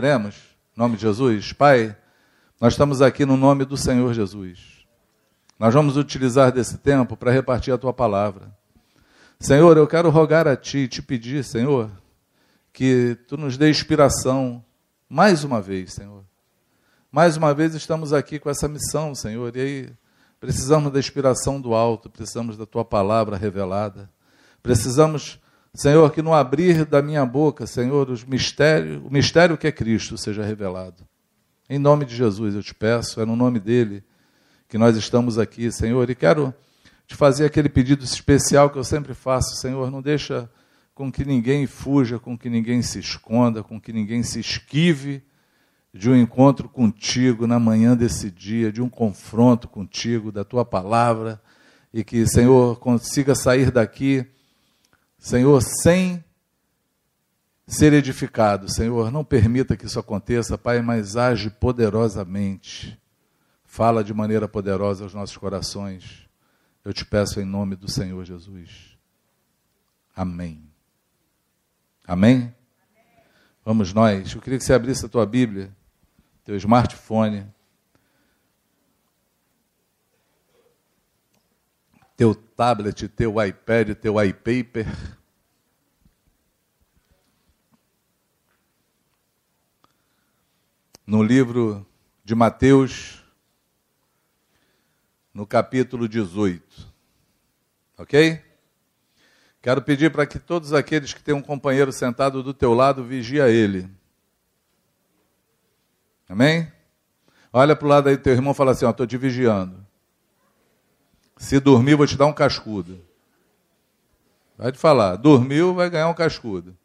Oremos, em nome de Jesus. Pai, nós estamos aqui no nome do Senhor Jesus. Nós vamos utilizar desse tempo para repartir a tua palavra. Senhor, eu quero rogar a ti, te pedir, Senhor, que tu nos dê inspiração mais uma vez, Senhor. Mais uma vez estamos aqui com essa missão, Senhor, e aí precisamos da inspiração do alto, precisamos da tua palavra revelada. Precisamos Senhor, que no abrir da minha boca, Senhor, os mistérios, o mistério que é Cristo seja revelado. Em nome de Jesus eu te peço, é no nome dele que nós estamos aqui, Senhor, e quero te fazer aquele pedido especial que eu sempre faço, Senhor, não deixa com que ninguém fuja, com que ninguém se esconda, com que ninguém se esquive de um encontro contigo na manhã desse dia, de um confronto contigo, da tua palavra, e que, Senhor, consiga sair daqui Senhor, sem ser edificado. Senhor, não permita que isso aconteça, Pai, mas age poderosamente. Fala de maneira poderosa aos nossos corações. Eu te peço em nome do Senhor Jesus. Amém. Amém? Vamos nós. Eu queria que você abrisse a tua Bíblia, teu smartphone, teu tablet, teu iPad, teu iPaper. No livro de Mateus, no capítulo 18. Ok? Quero pedir para que todos aqueles que têm um companheiro sentado do teu lado, vigia ele. Amém? Olha para o lado aí do teu irmão e fala assim, estou te vigiando. Se dormir, vou te dar um cascudo. Vai te falar, dormiu, vai ganhar um cascudo.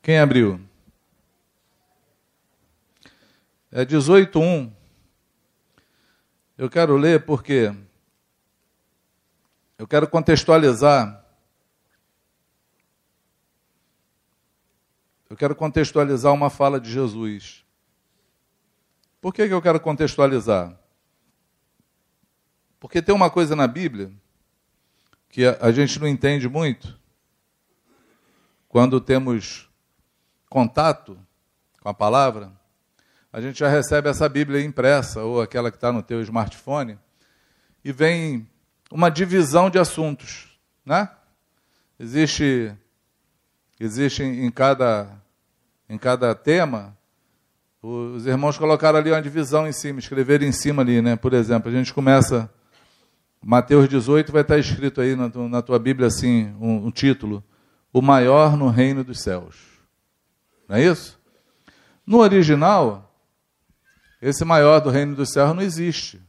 Quem abriu? É 18.1. Eu quero ler porque eu quero contextualizar Eu quero contextualizar uma fala de Jesus. Por que, que eu quero contextualizar? Porque tem uma coisa na Bíblia que a, gente não entende muito quando temos contato com a palavra, a gente já recebe essa Bíblia impressa, ou aquela que está no teu smartphone, e vem uma divisão de assuntos. Né? Existe, existe em cada em cada tema, os irmãos colocaram ali uma divisão em cima, escreveram em cima ali, né? Por exemplo, a gente começa, Mateus 18 vai estar escrito aí na, na tua Bíblia assim, um, um título, o maior no reino dos céus. Não é isso? No original, esse maior do reino dos céus não existe.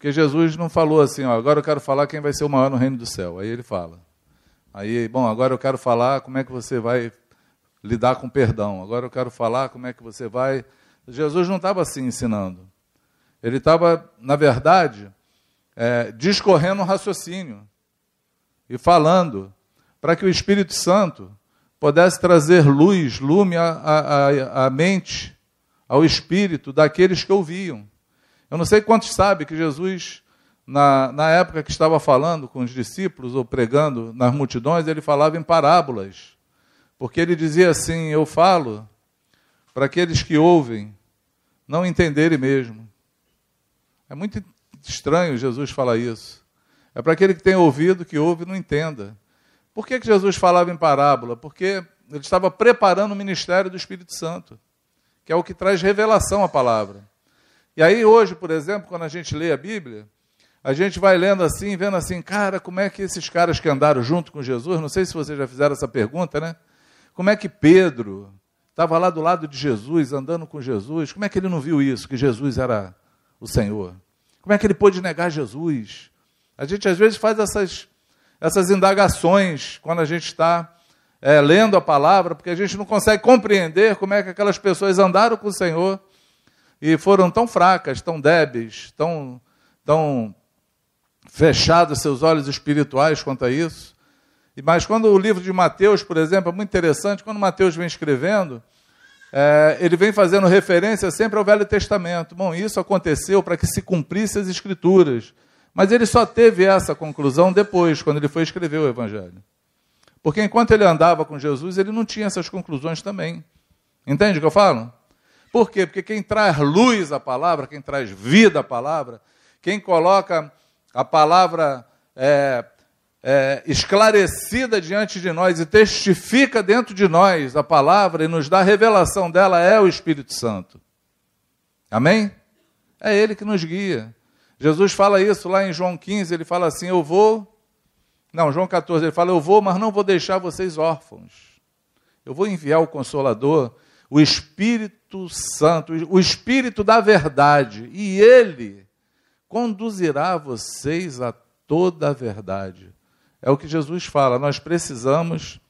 Porque Jesus não falou assim, ó, agora eu quero falar quem vai ser o maior no reino do céu. Aí ele fala. Aí, bom, agora eu quero falar como é que você vai lidar com perdão. Agora eu quero falar como é que você vai. Jesus não estava assim ensinando. Ele estava, na verdade, é, discorrendo um raciocínio e falando para que o Espírito Santo pudesse trazer luz, lume à, mente, ao espírito daqueles que ouviam. Eu não sei quantos sabem que Jesus, na, na época que estava falando com os discípulos ou pregando nas multidões, ele falava em parábolas. Porque ele dizia assim: Eu falo para aqueles que ouvem não entenderem mesmo. É muito estranho Jesus falar isso. É para aquele que tem ouvido, que ouve, não entenda. Por que, que Jesus falava em parábola? Porque ele estava preparando o ministério do Espírito Santo, que é o que traz revelação à palavra. E aí, hoje, por exemplo, quando a gente lê a Bíblia, a gente vai lendo assim, vendo assim, cara, como é que esses caras que andaram junto com Jesus, não sei se vocês já fizeram essa pergunta, né? Como é que Pedro estava lá do lado de Jesus, andando com Jesus, como é que ele não viu isso, que Jesus era o Senhor? Como é que ele pôde negar Jesus? A gente às vezes faz essas, essas indagações quando a gente está é, lendo a palavra, porque a gente não consegue compreender como é que aquelas pessoas andaram com o Senhor e foram tão fracas, tão débeis, tão, tão fechados seus olhos espirituais quanto a isso. Mas quando o livro de Mateus, por exemplo, é muito interessante, quando Mateus vem escrevendo, é, ele vem fazendo referência sempre ao Velho Testamento. Bom, isso aconteceu para que se cumprisse as Escrituras. Mas ele só teve essa conclusão depois, quando ele foi escrever o Evangelho. Porque enquanto ele andava com Jesus, ele não tinha essas conclusões também. Entende o que eu falo? Por quê? Porque quem traz luz à palavra, quem traz vida à palavra, quem coloca a palavra é, é, esclarecida diante de nós e testifica dentro de nós a palavra e nos dá a revelação dela é o Espírito Santo. Amém? É Ele que nos guia. Jesus fala isso lá em João 15, ele fala assim: Eu vou. Não, João 14, ele fala: Eu vou, mas não vou deixar vocês órfãos. Eu vou enviar o Consolador, o Espírito Santo, o Espírito da verdade, e ele conduzirá vocês a toda a verdade. É o que Jesus fala, nós precisamos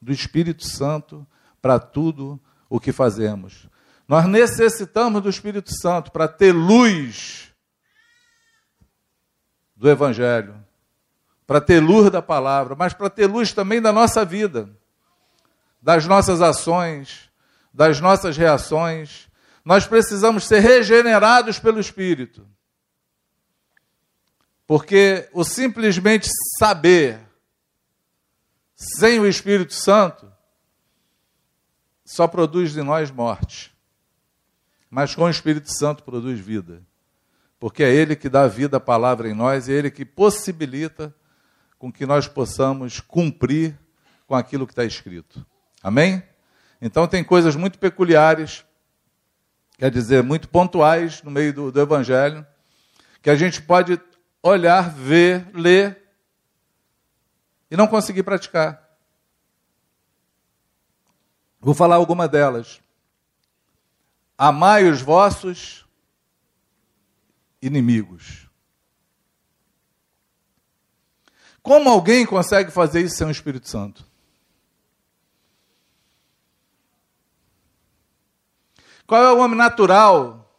do Espírito Santo para tudo o que fazemos. Nós necessitamos do Espírito Santo para ter luz do Evangelho, para ter luz da palavra, mas para ter luz também da nossa vida, das nossas ações, das nossas reações. Nós precisamos ser regenerados pelo Espírito. Porque o simplesmente saber sem o Espírito Santo só produz em nós morte. Mas com o Espírito Santo produz vida. Porque é Ele que dá vida à palavra em nós, é Ele que possibilita com que nós possamos cumprir com aquilo que está escrito. Amém? Então tem coisas muito peculiares, quer dizer, muito pontuais no meio do, do Evangelho, que a gente pode olhar, ver, ler e não conseguir praticar. Vou falar alguma delas. Amai os vossos inimigos. Como alguém consegue fazer isso sem o Espírito Santo? Qual é o homem natural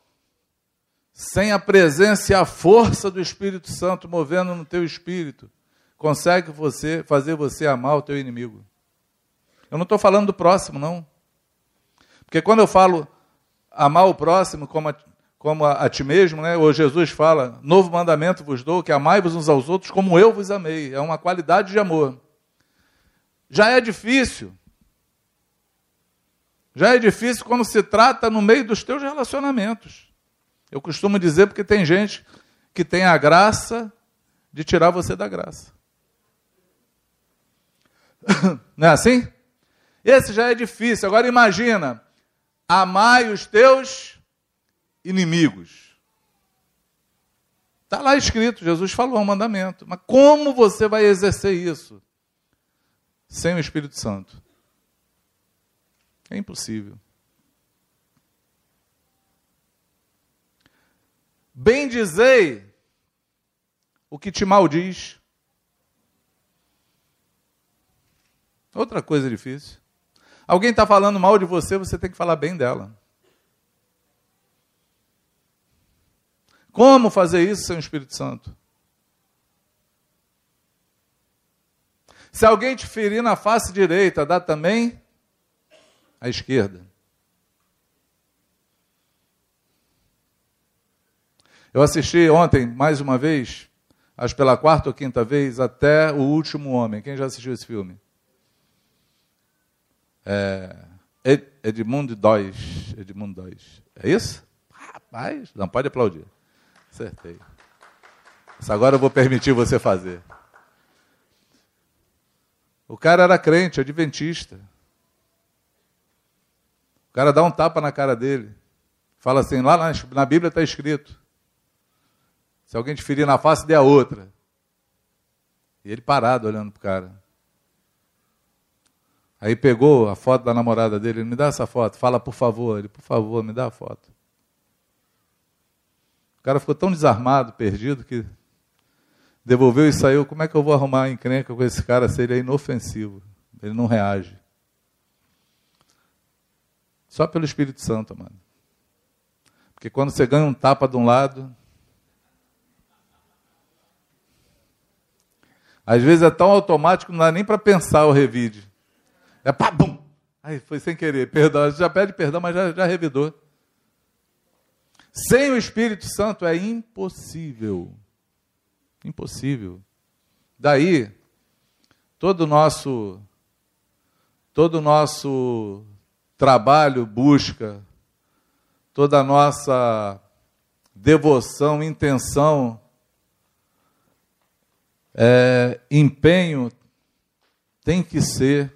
sem a presença e a força do Espírito Santo movendo no teu espírito, consegue você fazer você amar o teu inimigo. Eu não estou falando do próximo, não. Porque quando eu falo amar o próximo como a, como a, a ti mesmo, né? Ou Jesus fala, novo mandamento vos dou, que amai-vos uns aos outros como eu vos amei. É uma qualidade de amor. Já é difícil. Já é difícil quando se trata no meio dos teus relacionamentos. Eu costumo dizer porque tem gente que tem a graça de tirar você da graça. Não é assim? Esse já é difícil. Agora imagina, amai os teus inimigos. Está lá escrito, Jesus falou um mandamento. Mas como você vai exercer isso sem o Espírito Santo? É impossível. Bendizei o que te maldiz. Outra coisa difícil. Alguém está falando mal de você, você tem que falar bem dela. Como fazer isso sem o Espírito Santo? Se alguém te ferir na face direita, dá também a esquerda. Eu assisti ontem, mais uma vez, acho pela quarta ou quinta vez, até O Último Homem. Quem já assistiu esse filme? É, Edmundo Dois. Edmundo Dois. É isso? Rapaz, não pode aplaudir. Acertei. Isso agora eu vou permitir você fazer. O cara era crente, adventista. Cara dá um tapa na cara dele. Fala assim, lá na, na Bíblia está escrito: se alguém te ferir na face, dê a outra. E ele parado olhando para o cara. Aí pegou a foto da namorada dele, me dá essa foto, fala por favor. Ele, por favor, me dá a foto. O cara ficou tão desarmado, perdido, que devolveu e saiu. Como é que eu vou arrumar encrenca com esse cara se ele é inofensivo? Ele não reage. Só pelo Espírito Santo, mano. Porque quando você ganha um tapa de um lado, Às vezes é tão automático, não dá nem para pensar o revide. É pá, bum! Aí foi sem querer, perdão. Já pede perdão, mas já, já revidou. Sem o Espírito Santo é impossível. Impossível. Daí, todo o nosso, todo o nosso trabalho, busca, toda a nossa devoção, intenção, é, empenho tem que ser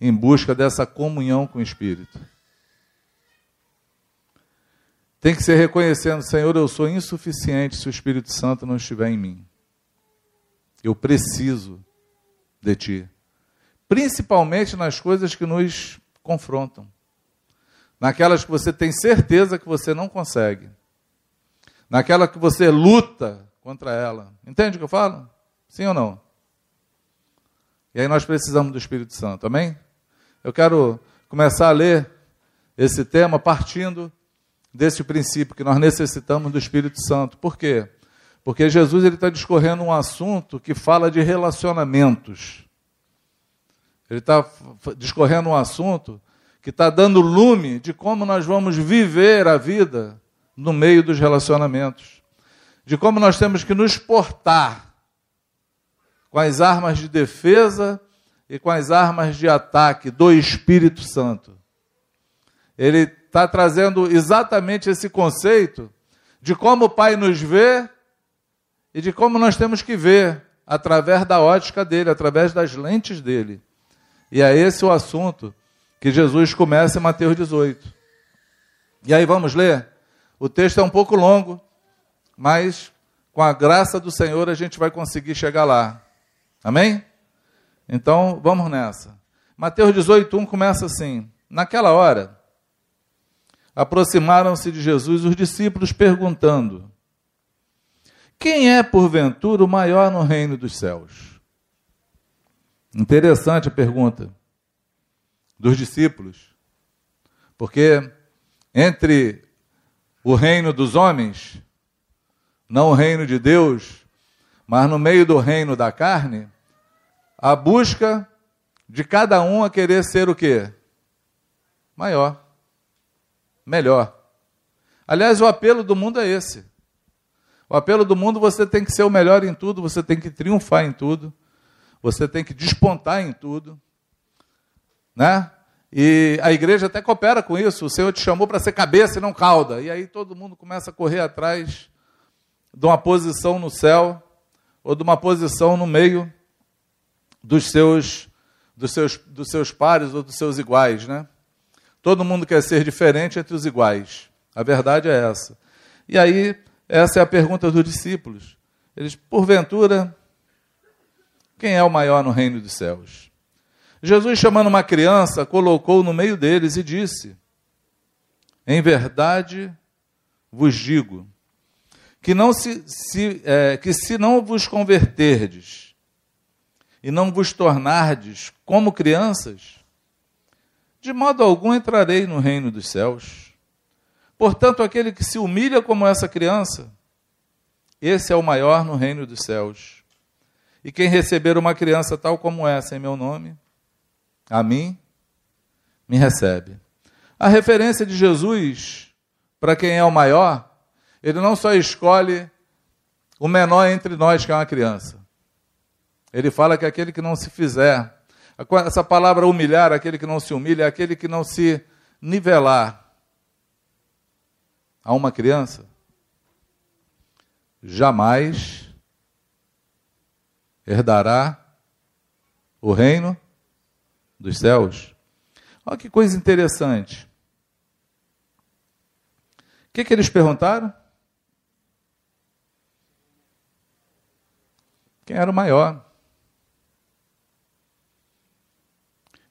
em busca dessa comunhão com o Espírito. Tem que ser reconhecendo, Senhor, eu sou insuficiente se o Espírito Santo não estiver em mim. Eu preciso de Ti. Principalmente nas coisas que nos confrontam. Naquelas que você tem certeza que você não consegue. Naquela que você luta contra ela. Entende o que eu falo? Sim ou não? E aí nós precisamos do Espírito Santo, amém? Eu quero começar a ler esse tema partindo desse princípio que nós necessitamos do Espírito Santo. Por quê? Porque Jesus está discorrendo um assunto que fala de relacionamentos. Ele está discorrendo um assunto que está dando lume de como nós vamos viver a vida no meio dos relacionamentos. De como nós temos que nos portar com as armas de defesa e com as armas de ataque do Espírito Santo. Ele está trazendo exatamente esse conceito de como o Pai nos vê e de como nós temos que ver através da ótica dele, através das lentes dele. E é esse o assunto que Jesus começa em Mateus 18. E aí vamos ler? O texto é um pouco longo, mas com a graça do Senhor a gente vai conseguir chegar lá. Amém? Então vamos nessa. Mateus 18, 1 começa assim: Naquela hora, aproximaram-se de Jesus os discípulos, perguntando: Quem é, porventura, o maior no reino dos céus? Interessante a pergunta dos discípulos, porque entre o reino dos homens, não o reino de Deus, mas no meio do reino da carne, a busca de cada um a querer ser o quê? Maior, melhor. Aliás, o apelo do mundo é esse. O apelo do mundo você tem que ser o melhor em tudo, você tem que triunfar em tudo, você tem que despontar em tudo, né? E a igreja até coopera com isso. O Senhor te chamou para ser cabeça e não cauda. E aí todo mundo começa a correr atrás de uma posição no céu ou de uma posição no meio dos seus, dos seus, dos seus pares ou dos seus iguais, né? Todo mundo quer ser diferente entre os iguais. A verdade é essa. E aí, essa é a pergunta dos discípulos. Eles, porventura, quem é o maior no reino dos céus? Jesus, chamando uma criança, colocou no meio deles e disse: Em verdade vos digo, que, não se, se é, que se não vos converterdes e não vos tornardes como crianças, de modo algum entrarei no reino dos céus. Portanto, aquele que se humilha como essa criança, esse é o maior no reino dos céus. E quem receber uma criança tal como essa em meu nome, a mim, me recebe. A referência de Jesus para quem é o maior, ele não só escolhe o menor entre nós, que é uma criança. Ele fala que aquele que não se fizer, essa palavra humilhar, aquele que não se humilha, aquele que não se nivelar a uma criança, jamais herdará o reino dos céus. Olha que coisa interessante. O que, que eles perguntaram? Quem era o maior?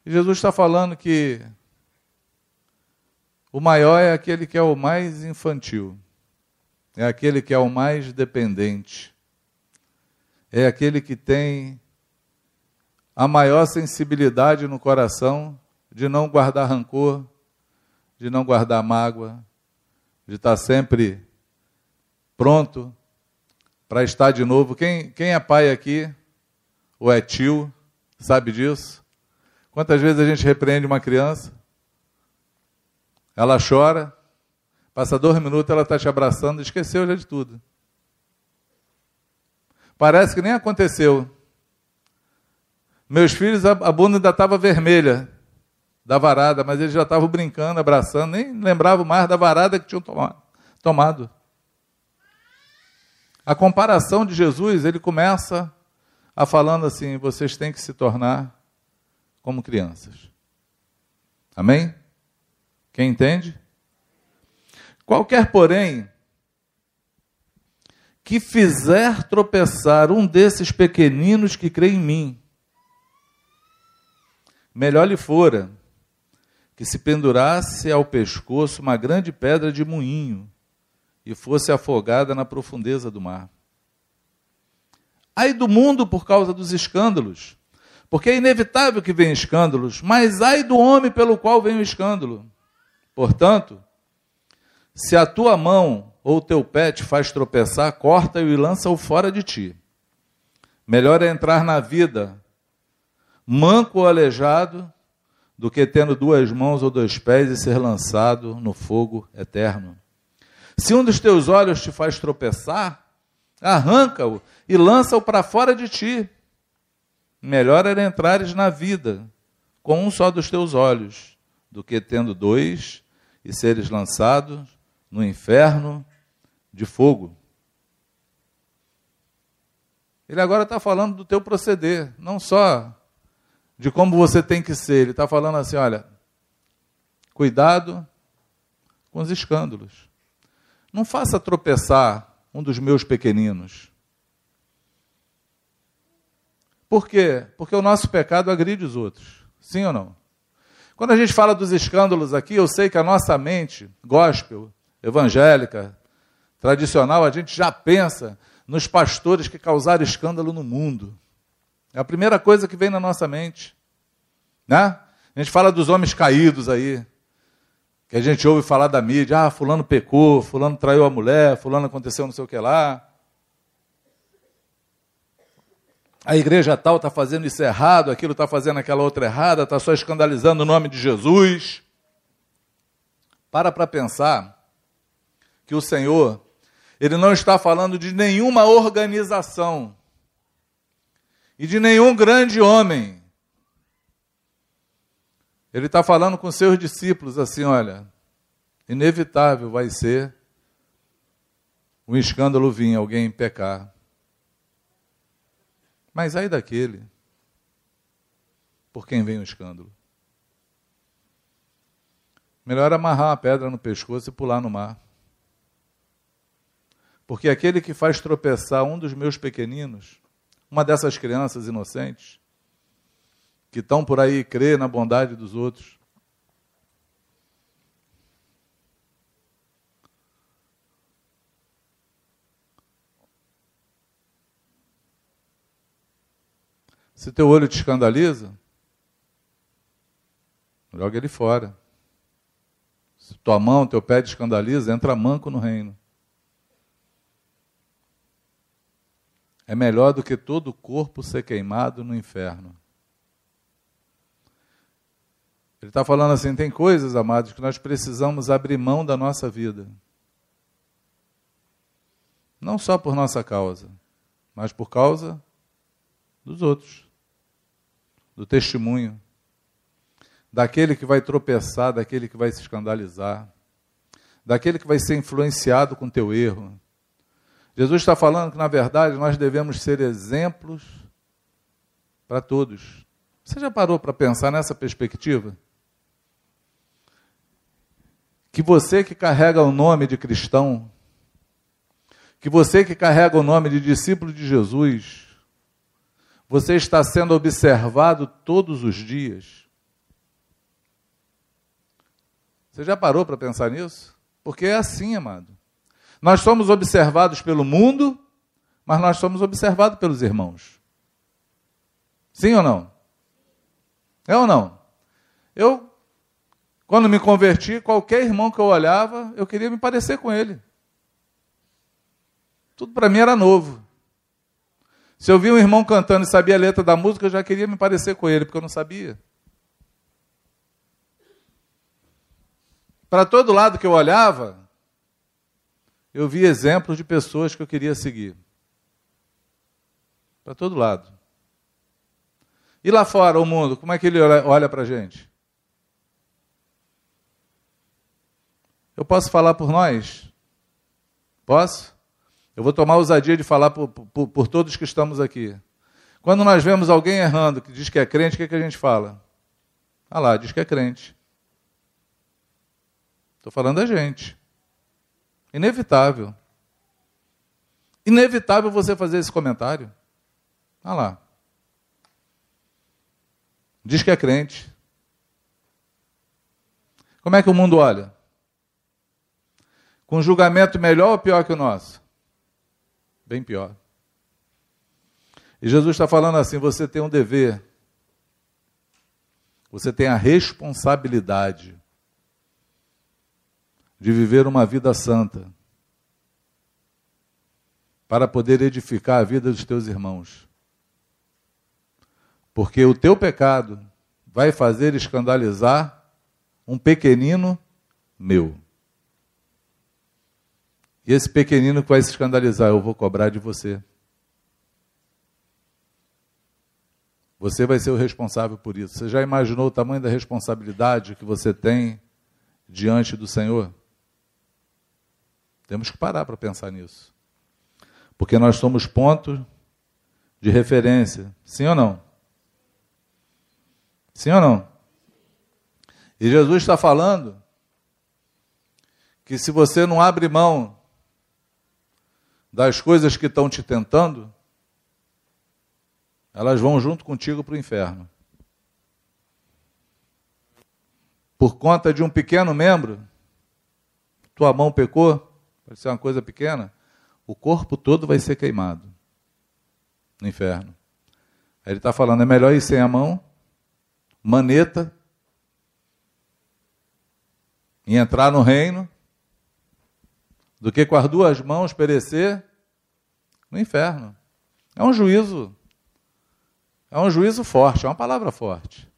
E Jesus está falando que o maior é aquele que é o mais infantil, é aquele que é o mais dependente, é aquele que tem a maior sensibilidade no coração de não guardar rancor, de não guardar mágoa, de estar sempre pronto para estar de novo. Quem, quem é pai aqui, ou é tio, sabe disso? Quantas vezes a gente repreende uma criança? Ela chora, passa dois minutos, ela está te abraçando, esqueceu já de tudo. Parece que nem aconteceu. Meus filhos, a, bunda ainda estava vermelha da varada, mas eles já estavam brincando, abraçando, nem lembravam mais da varada que tinham tomado. A comparação de Jesus, ele começa a falando assim: vocês têm que se tornar como crianças. Amém? Quem entende? Qualquer, porém, que fizer tropeçar um desses pequeninos que crê em mim, melhor lhe fora que se pendurasse ao pescoço uma grande pedra de moinho e fosse afogada na profundeza do mar. Ai do mundo por causa dos escândalos, porque é inevitável que venham escândalos, mas ai do homem pelo qual vem o escândalo. Portanto, se a tua mão ou teu pé te faz tropeçar, corta-o e lança-o fora de ti. Melhor é entrar na vida manco ou aleijado do que tendo duas mãos ou dois pés e ser lançado no fogo eterno. Se um dos teus olhos te faz tropeçar, arranca-o e lança-o para fora de ti. Melhor era entrares na vida com um só dos teus olhos, do que tendo dois e seres lançados no inferno de fogo. Ele agora está falando do teu proceder, não só de como você tem que ser. Ele está falando assim: olha, cuidado com os escândalos. Não faça tropeçar um dos meus pequeninos. Por quê? Porque o nosso pecado agride os outros. Sim ou não? Quando a gente fala dos escândalos aqui, eu sei que a nossa mente gospel, evangélica, tradicional, a gente já pensa nos pastores que causaram escândalo no mundo. É a primeira coisa que vem na nossa mente. Né? A gente fala dos homens caídos aí, que a gente ouve falar da mídia, ah, fulano pecou, fulano traiu a mulher, fulano aconteceu não sei o que lá. A igreja tal está fazendo isso errado, aquilo está fazendo aquela outra errada, está só escandalizando o nome de Jesus. Para para pensar que o Senhor ele não está falando de nenhuma organização e de nenhum grande homem. Ele está falando com seus discípulos assim: olha, inevitável vai ser um escândalo vir, alguém pecar. Mas aí daquele, por quem vem o escândalo? Melhor amarrar uma pedra no pescoço e pular no mar. Porque aquele que faz tropeçar um dos meus pequeninos, uma dessas crianças inocentes, que estão por aí e na bondade dos outros, Se teu olho te escandaliza, joga ele fora. Se tua mão, teu pé te escandaliza, entra manco no reino. É melhor do que todo o corpo ser queimado no inferno. Ele está falando assim: tem coisas, amados, que nós precisamos abrir mão da nossa vida. Não só por nossa causa, mas por causa dos outros, do testemunho, daquele que vai tropeçar, daquele que vai se escandalizar, daquele que vai ser influenciado com teu erro, Jesus está falando que, na verdade, nós devemos ser exemplos para todos. Você já parou para pensar nessa perspectiva? Que você que carrega o nome de cristão, que você que carrega o nome de discípulo de Jesus, você está sendo observado todos os dias. Você já parou para pensar nisso? Porque é assim, amado. Nós somos observados pelo mundo, mas nós somos observados pelos irmãos. Sim ou não? É ou não? Eu, quando me converti, qualquer irmão que eu olhava, eu queria me parecer com ele. Tudo para mim era novo. Se eu vi um irmão cantando e sabia a letra da música, eu já queria me parecer com ele, porque eu não sabia. Para todo lado que eu olhava, eu via exemplos de pessoas que eu queria seguir. Para todo lado. E lá fora, o mundo, como é que ele olha para a gente? Eu posso falar por nós? Posso? Eu vou tomar a ousadia de falar por, por, por, todos que estamos aqui. Quando nós vemos alguém errando, que diz que é crente, o que, é que a gente fala? Ah lá, diz que é crente. Estou falando da gente. Inevitável. Inevitável você fazer esse comentário. Ah lá. Diz que é crente. Como é que o mundo olha? Com julgamento melhor ou pior que o nosso? Bem pior. E Jesus está falando assim: você tem um dever, você tem a responsabilidade de viver uma vida santa, para poder edificar a vida dos teus irmãos. Porque o teu pecado vai fazer escandalizar um pequenino meu. E esse pequenino que vai se escandalizar, eu vou cobrar de você. Você vai ser o responsável por isso. Você já imaginou o tamanho da responsabilidade que você tem diante do Senhor? Temos que parar para pensar nisso. Porque nós somos ponto de referência. Sim ou não? Sim ou não? E Jesus está falando que se você não abre mão das coisas que estão te tentando, elas vão junto contigo para o inferno. Por conta de um pequeno membro, tua mão pecou, pode ser uma coisa pequena, o corpo todo vai ser queimado no inferno. Aí ele está falando, é melhor ir sem a mão, maneta, e entrar no reino, do que com as duas mãos perecer no inferno. É um juízo. É um juízo forte, é uma palavra forte.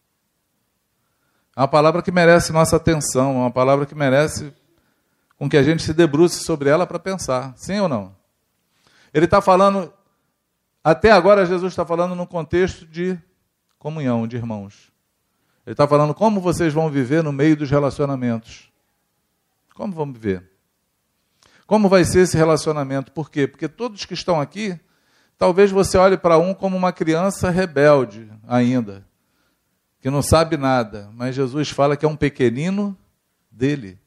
É uma palavra que merece nossa atenção, é uma palavra que merece com que a gente se debruce sobre ela para pensar. Sim ou não? Ele está falando, até agora Jesus está falando no contexto de comunhão, de irmãos. Ele está falando como vocês vão viver no meio dos relacionamentos. Como vão viver? Como vai ser esse relacionamento? Por quê? Porque todos que estão aqui, talvez você olhe para um como uma criança rebelde ainda, que não sabe nada, mas Jesus fala que é um pequenino dele.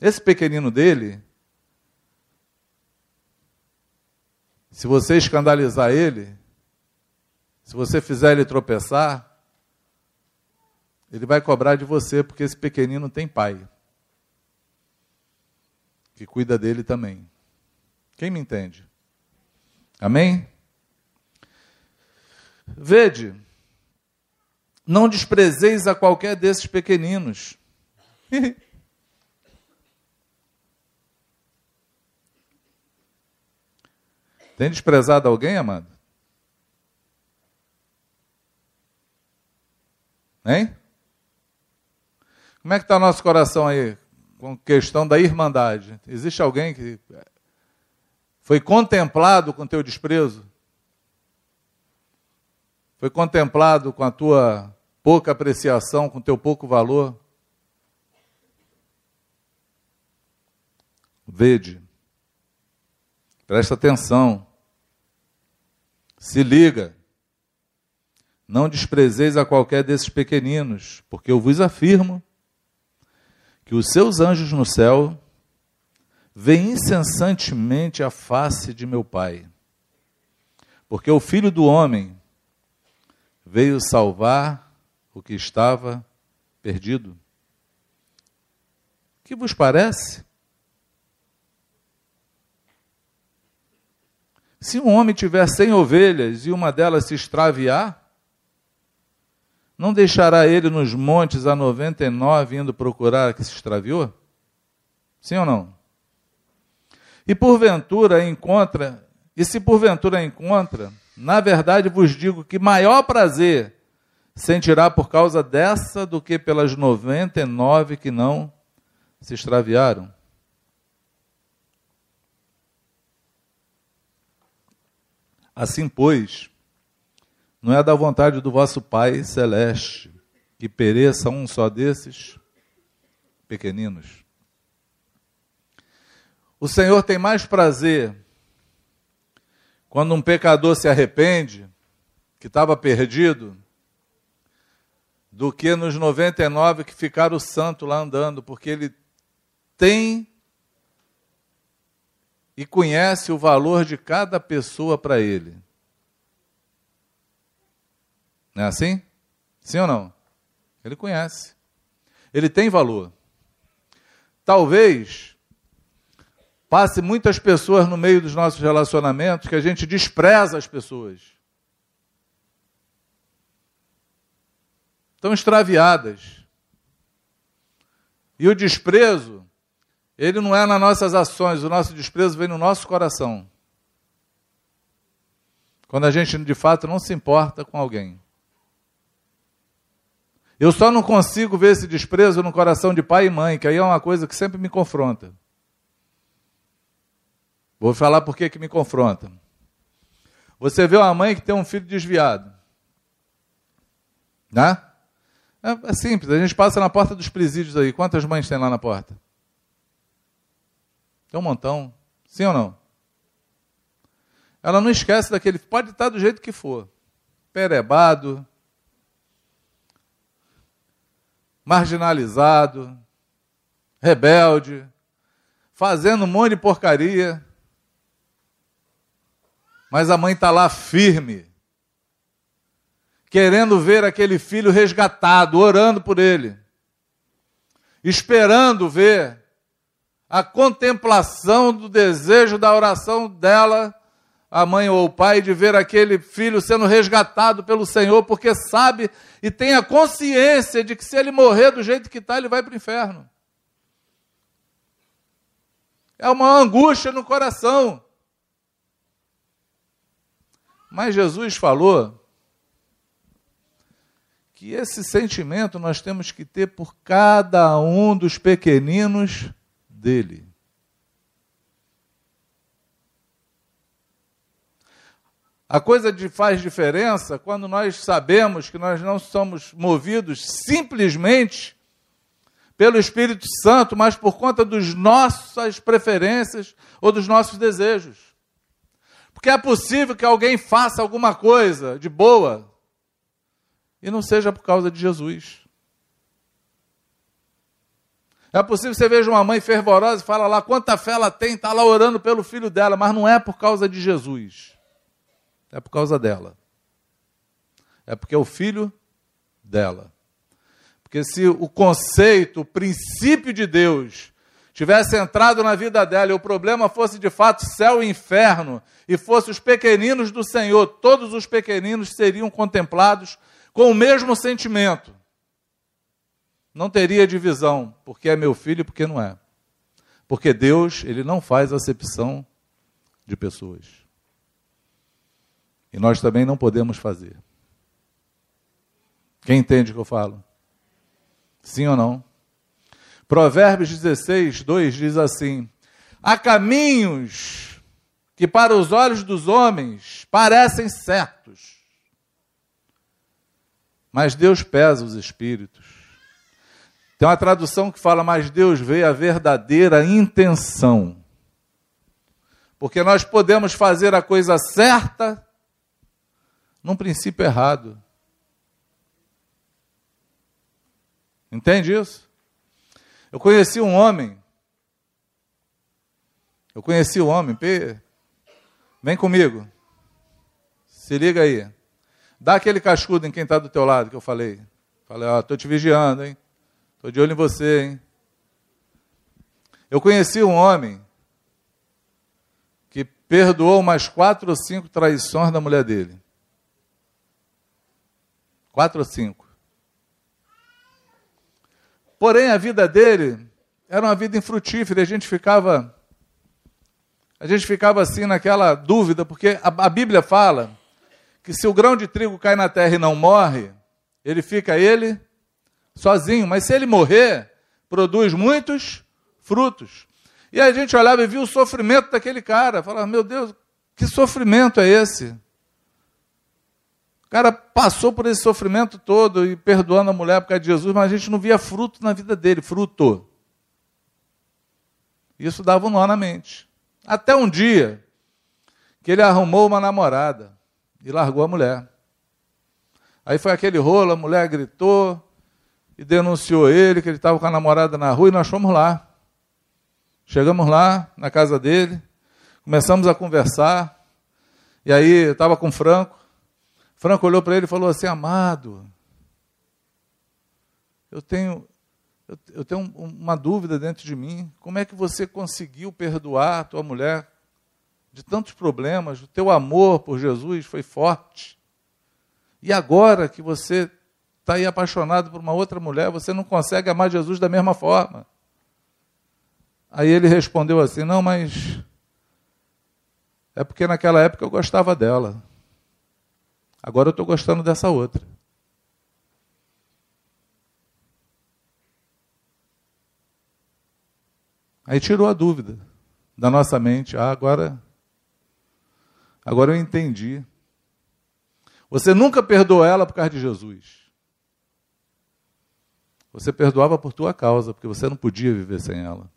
Esse pequenino dele, se você escandalizar ele, se você fizer ele tropeçar, ele vai cobrar de você, porque esse pequenino tem pai que cuida dele também. Quem me entende? Amém? Vede, não desprezeis a qualquer desses pequeninos. Tem desprezado alguém, amado? Hein? Como é que está o nosso coração aí com questão da irmandade. Existe alguém que foi contemplado com teu desprezo? Foi contemplado com a tua pouca apreciação, com teu pouco valor? Vede, presta atenção, se liga, não desprezeis a qualquer desses pequeninos, porque eu vos afirmo que os seus anjos no céu veem incessantemente a face de meu Pai. Porque o Filho do Homem veio salvar o que estava perdido. Que vos parece? Se um homem tiver cem ovelhas e uma delas se extraviar, não deixará ele nos montes a 99 indo procurar a que se extraviou? Sim ou não? E porventura encontra E se porventura encontra, na verdade vos digo que maior prazer sentirá por causa dessa do que pelas noventa e nove que não se extraviaram. Assim, pois, não é da vontade do vosso Pai celeste que pereça um só desses pequeninos. O Senhor tem mais prazer quando um pecador se arrepende, que estava perdido, do que nos 99 que ficaram santo lá andando, porque ele tem e conhece o valor de cada pessoa para ele. Não é assim? Sim ou não? Ele conhece. Ele tem valor. Talvez passe muitas pessoas no meio dos nossos relacionamentos que a gente despreza as pessoas. Estão extraviadas. E o desprezo ele não é nas nossas ações, o nosso desprezo vem no nosso coração. Quando a gente de fato não se importa com alguém. Eu só não consigo ver esse desprezo no coração de pai e mãe, que aí é uma coisa que sempre me confronta. Vou falar por que me confronta. Você vê uma mãe que tem um filho desviado. Né? É, é simples, a gente passa na porta dos presídios aí. Quantas mães tem lá na porta? Tem um montão. Sim ou não? Ela não esquece daquele. Pode estar do jeito que for. Perebado. Marginalizado. Rebelde. Fazendo um monte de porcaria. Mas a mãe está lá firme. Querendo ver aquele filho resgatado, orando por ele. Esperando ver a contemplação do desejo da oração dela, a mãe ou o pai, de ver aquele filho sendo resgatado pelo Senhor, porque sabe e tem a consciência de que se ele morrer do jeito que está, ele vai para o inferno. É uma angústia no coração. Mas Jesus falou que esse sentimento nós temos que ter por cada um dos pequeninos dele. A coisa de faz diferença quando nós sabemos que nós não somos movidos simplesmente pelo Espírito Santo, mas por conta das nossas preferências ou dos nossos desejos. Porque é possível que alguém faça alguma coisa de boa e não seja por causa de Jesus. É possível que você veja uma mãe fervorosa e fala lá quanta fé ela tem, está lá orando pelo filho dela, mas não é por causa de Jesus. É por causa dela. É porque é o filho dela. Porque se o conceito, o princípio de Deus tivesse entrado na vida dela e o problema fosse de fato céu e inferno, e fosse os pequeninos do Senhor, todos os pequeninos seriam contemplados com o mesmo sentimento não teria divisão, porque é meu filho e porque não é. Porque Deus, ele não faz acepção de pessoas. E nós também não podemos fazer. Quem entende o que eu falo? Sim ou não? Provérbios 16, 2 diz assim: Há caminhos que para os olhos dos homens parecem certos, mas Deus pesa os espíritos. Tem uma tradução que fala, mas Deus vê a verdadeira intenção. Porque nós podemos fazer a coisa certa num princípio errado. Entende isso? Eu conheci um homem. Eu conheci um homem. Vem comigo. Se liga aí. Dá aquele cascudo em quem está do teu lado que eu falei. Falei, ó, estou te vigiando, hein? Estou de olho em você, hein? Eu conheci um homem que perdoou umas quatro ou cinco traições da mulher dele. Quatro ou cinco. Porém, a vida dele era uma vida infrutífera. A gente ficava a gente ficava assim naquela dúvida, porque a, a Bíblia fala que se o grão de trigo cai na terra e não morre, ele fica ele sozinho, mas se ele morrer, produz muitos frutos. E a gente olhava e via o sofrimento daquele cara, falava: "Meu Deus, que sofrimento é esse?" O cara passou por esse sofrimento todo e perdoando a mulher por causa de Jesus, mas a gente não via fruto na vida dele, fruto. Isso dava um nó na mente. Até um dia que ele arrumou uma namorada e largou a mulher. Aí foi aquele rolo, a mulher gritou e denunciou ele que ele estava com a namorada na rua e nós fomos lá. Chegamos lá na casa dele, começamos a conversar. E aí eu estava com o Franco. Franco olhou para ele e falou assim: Amado, eu tenho, eu, tenho uma dúvida dentro de mim. Como é que você conseguiu perdoar a tua mulher de tantos problemas? O teu amor por Jesus foi forte. E agora que você está aí apaixonado por uma outra mulher, você não consegue amar Jesus da mesma forma. Aí ele respondeu assim: Não, mas é porque naquela época eu gostava dela. Agora eu estou gostando dessa outra. Aí tirou a dúvida da nossa mente. Ah, agora, agora eu entendi. Você nunca perdoou ela por causa de Jesus. Você perdoava por tua causa, porque você não podia viver sem ela.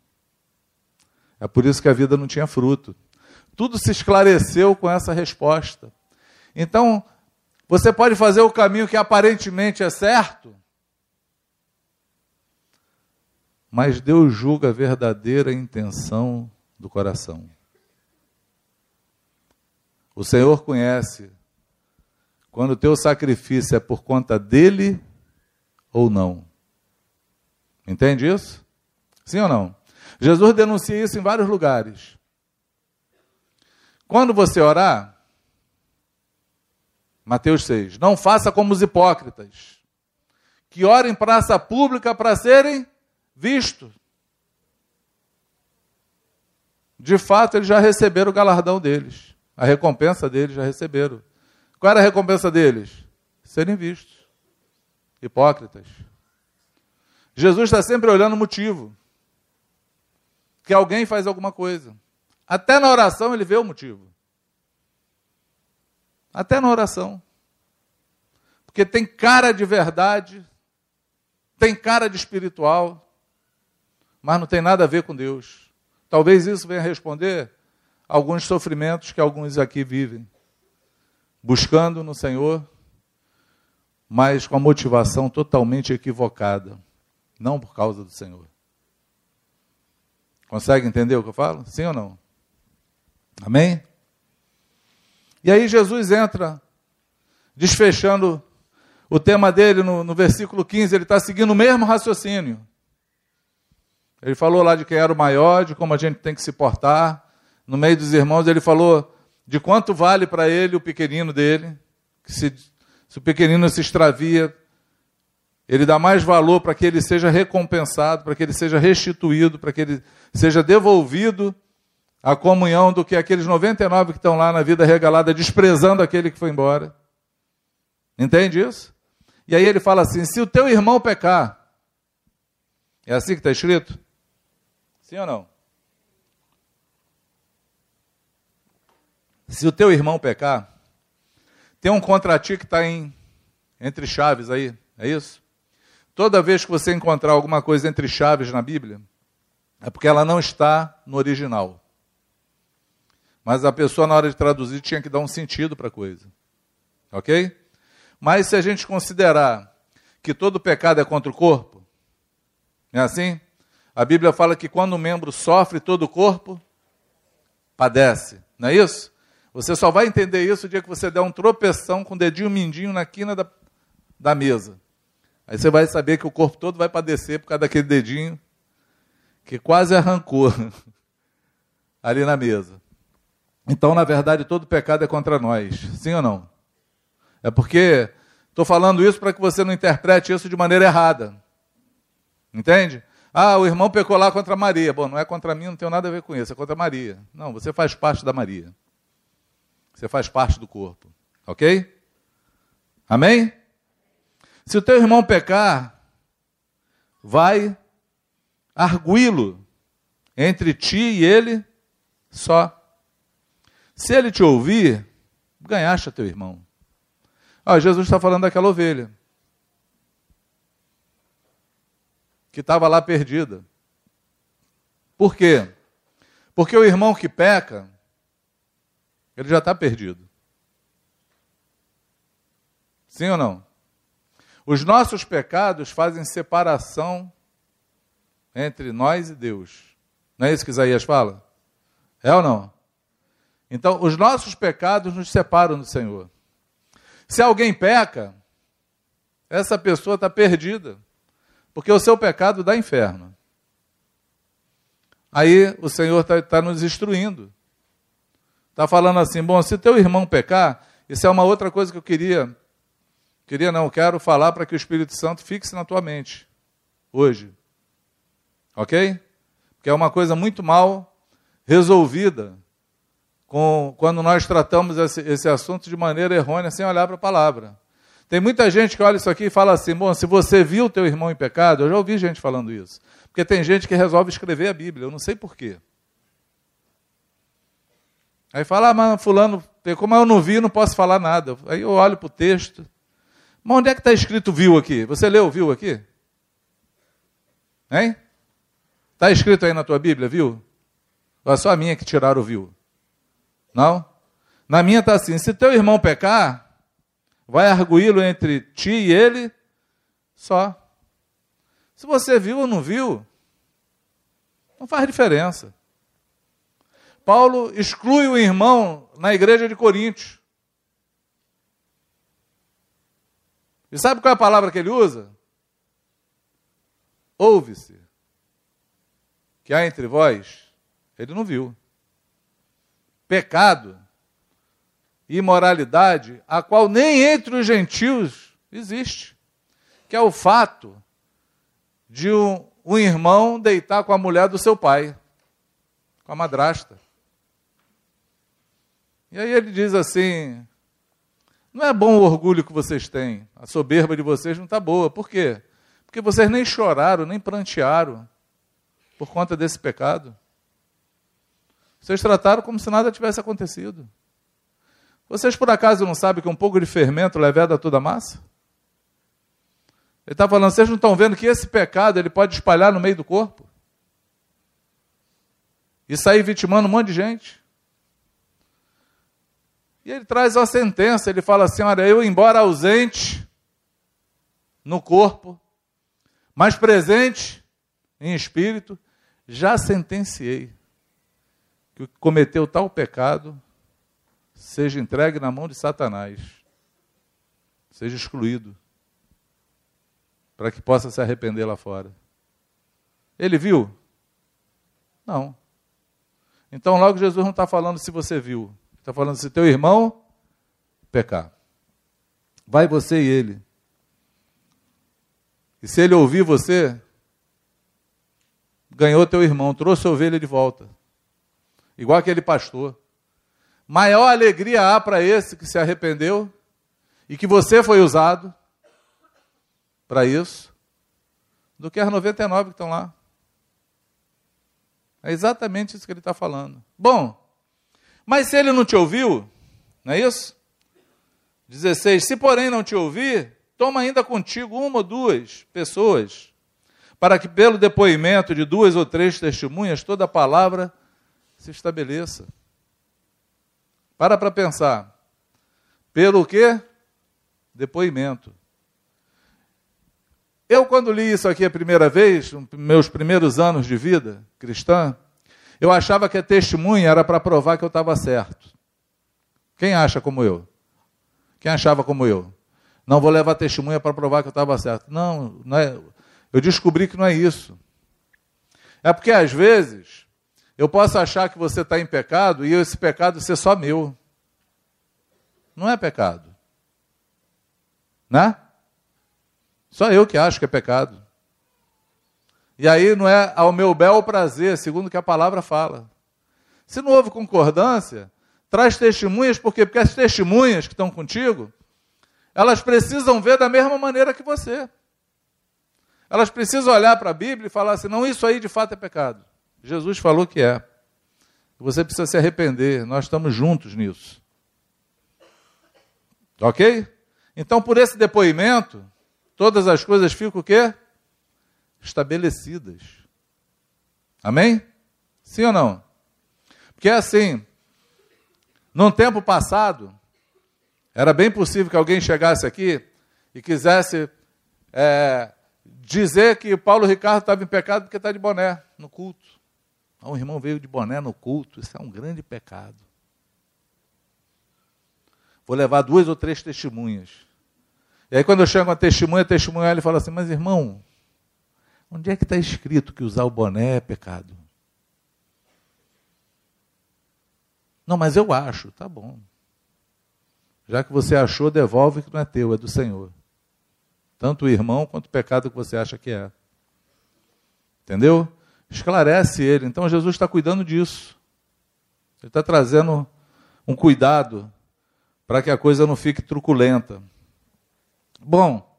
É por isso que a vida não tinha fruto. Tudo se esclareceu com essa resposta. Então, você pode fazer o caminho que aparentemente é certo, mas Deus julga a verdadeira intenção do coração. O Senhor conhece quando o teu sacrifício é por conta dele ou não. Entende isso? Sim ou não? Jesus denuncia isso em vários lugares. Quando você orar, Mateus 6. Não faça como os hipócritas, que orem em praça pública para serem vistos. De fato, eles já receberam o galardão deles. A recompensa deles já receberam. Qual era a recompensa deles? Serem vistos. Hipócritas. Jesus está sempre olhando o motivo. Que alguém faz alguma coisa. Até na oração ele vê o motivo. Até na oração. Porque tem cara de verdade, tem cara de espiritual, mas não tem nada a ver com Deus. Talvez isso venha responder alguns sofrimentos que alguns aqui vivem, buscando no Senhor, mas com a motivação totalmente equivocada, não por causa do Senhor. Consegue entender o que eu falo? Sim ou não? Amém? E aí Jesus entra, desfechando o tema dele no, no versículo 15, ele está seguindo o mesmo raciocínio. Ele falou lá de quem era o maior, de como a gente tem que se portar. No meio dos irmãos, ele falou de quanto vale para ele o pequenino dele, que se, se o pequenino se extravia, ele dá mais valor para que ele seja recompensado, para que ele seja restituído, para que ele seja devolvido a comunhão do que aqueles 99 que estão lá na vida regalada, desprezando aquele que foi embora. Entende isso? E aí ele fala assim: se o teu irmão pecar, é assim que está escrito? Sim ou não? Se o teu irmão pecar, tem um contra ti que está entre chaves aí, é isso? Toda vez que você encontrar alguma coisa entre chaves na Bíblia, é porque ela não está no original. Mas a pessoa, na hora de traduzir, tinha que dar um sentido para a coisa. Ok? Mas se a gente considerar que todo pecado é contra o corpo, não é assim? A Bíblia fala que quando um membro sofre, todo o corpo padece. Não é isso? Você só vai entender isso o dia que você der um tropeção com o dedinho mindinho na quina da, da mesa. Aí você vai saber que o corpo todo vai padecer por causa daquele dedinho que quase arrancou ali na mesa. Então, na verdade, todo pecado é contra nós. Sim ou não? É porque estou falando isso para que você não interprete isso de maneira errada. Entende? Ah, o irmão pecou lá contra Maria. Bom, não é contra mim, não tem nada a ver com isso, é contra Maria. Não, você faz parte da Maria. Você faz parte do corpo. Ok? Amém? Se o teu irmão pecar, vai arguí-lo entre ti e ele só. Se ele te ouvir, ganhaste teu irmão. Ah, Jesus está falando daquela ovelha que estava lá perdida. Por quê? Porque o irmão que peca, ele já está perdido. Sim ou não? Os nossos pecados fazem separação entre nós e Deus. Não é isso que Isaías fala? É ou não? Então, os nossos pecados nos separam do Senhor. Se alguém peca, essa pessoa está perdida, porque o seu pecado dá inferno. Aí o Senhor está tá nos instruindo. Está falando assim: bom, se teu irmão pecar, isso é uma outra coisa que eu queria. Queria não, quero falar para que o Espírito Santo fixe na tua mente hoje. Ok? Porque é uma coisa muito mal resolvida com, quando nós tratamos esse, esse assunto de maneira errônea, sem olhar para a palavra. Tem muita gente que olha isso aqui e fala assim: bom, se você viu teu irmão em pecado, eu já ouvi gente falando isso. Porque tem gente que resolve escrever a Bíblia, eu não sei porquê. Aí fala, ah, mas fulano mas eu não vi, não posso falar nada. Aí eu olho para o texto. Mas onde é que está escrito viu aqui? Você leu viu aqui? Hein? Está escrito aí na tua Bíblia, viu? Ou é só a minha que tiraram o viu? Não? Na minha está assim: se teu irmão pecar, vai arguí-lo entre ti e ele só. Se você viu ou não viu, não faz diferença. Paulo exclui o irmão na igreja de Coríntios. E sabe qual é a palavra que ele usa? Ouve-se que há entre vós. Ele não viu pecado, imoralidade, a qual nem entre os gentios existe, que é o fato de um, um irmão deitar com a mulher do seu pai, com a madrasta. E aí ele diz assim: não é bom o orgulho que vocês têm, a soberba de vocês não está boa. Por quê? Porque vocês nem choraram, nem prantearam por conta desse pecado. Vocês trataram como se nada tivesse acontecido. Vocês por acaso não sabem que um pouco de fermento leveda toda a massa? Ele está falando, vocês não estão vendo que esse pecado ele pode espalhar no meio do corpo? E sair vitimando um monte de gente? E ele traz uma sentença, ele fala assim: olha, eu, embora ausente no corpo, mas presente em espírito, já sentenciei que cometeu tal pecado seja entregue na mão de Satanás, seja excluído, para que possa se arrepender lá fora. Ele viu? Não. Então, logo, Jesus não está falando se você viu, está falando se teu irmão pecar. Vai você e ele. E se ele ouvir você, ganhou teu irmão, trouxe a ovelha de volta igual aquele pastor. Maior alegria há para esse que se arrependeu e que você foi usado para isso do que as 99 que estão lá. É exatamente isso que ele está falando. Bom, mas se ele não te ouviu, não é isso? 16. Se porém não te ouvir, toma ainda contigo uma ou duas pessoas, para que pelo depoimento de duas ou três testemunhas toda a palavra se estabeleça. Para para pensar. Pelo quê? Depoimento. Eu, quando li isso aqui a primeira vez, meus primeiros anos de vida cristã, eu achava que a testemunha era para provar que eu estava certo. Quem acha como eu? Quem achava como eu? Não vou levar testemunha para provar que eu estava certo. Não, não é, eu descobri que não é isso. É porque às vezes eu posso achar que você está em pecado e esse pecado ser só meu. Não é pecado. Né? Só eu que acho que é pecado. E aí não é ao meu bel prazer, segundo que a palavra fala. Se não houve concordância, traz testemunhas, por quê? Porque as testemunhas que estão contigo, elas precisam ver da mesma maneira que você. Elas precisam olhar para a Bíblia e falar assim: não, isso aí de fato é pecado. Jesus falou que é. Você precisa se arrepender, nós estamos juntos nisso. Ok? Então, por esse depoimento, todas as coisas ficam o quê? Estabelecidas. Amém? Sim ou não? Porque é assim, num tempo passado, era bem possível que alguém chegasse aqui e quisesse é, dizer que Paulo Ricardo estava em pecado porque está de boné no culto. Ah, um irmão veio de boné no culto, isso é um grande pecado. Vou levar duas ou três testemunhas. E aí, quando eu chego a testemunha, a testemunha ele fala assim: Mas irmão, onde é que está escrito que usar o boné é pecado? Não, mas eu acho, tá bom. Já que você achou, devolve que não é teu, é do Senhor. Tanto o irmão quanto o pecado que você acha que é. Entendeu? Esclarece ele. Então Jesus está cuidando disso. Ele está trazendo um cuidado para que a coisa não fique truculenta. Bom,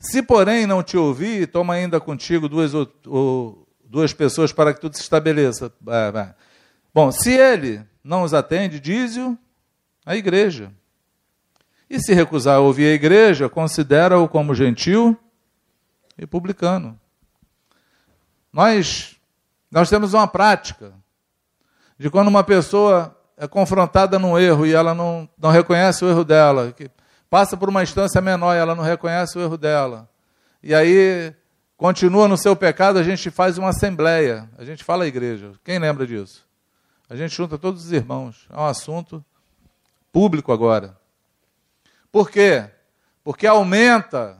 se porém não te ouvir, toma ainda contigo duas, ou, ou, duas pessoas para que tudo se estabeleça. Bom, se ele não os atende, diz-o a igreja. E se recusar a ouvir a igreja, considera-o como gentil e publicano. Nós, nós temos uma prática de quando uma pessoa é confrontada num erro e ela não, não reconhece o erro dela, que passa por uma instância menor e ela não reconhece o erro dela, e aí continua no seu pecado, a gente faz uma assembleia, a gente fala à igreja. Quem lembra disso? A gente junta todos os irmãos. É um assunto público agora. Por quê? Porque aumenta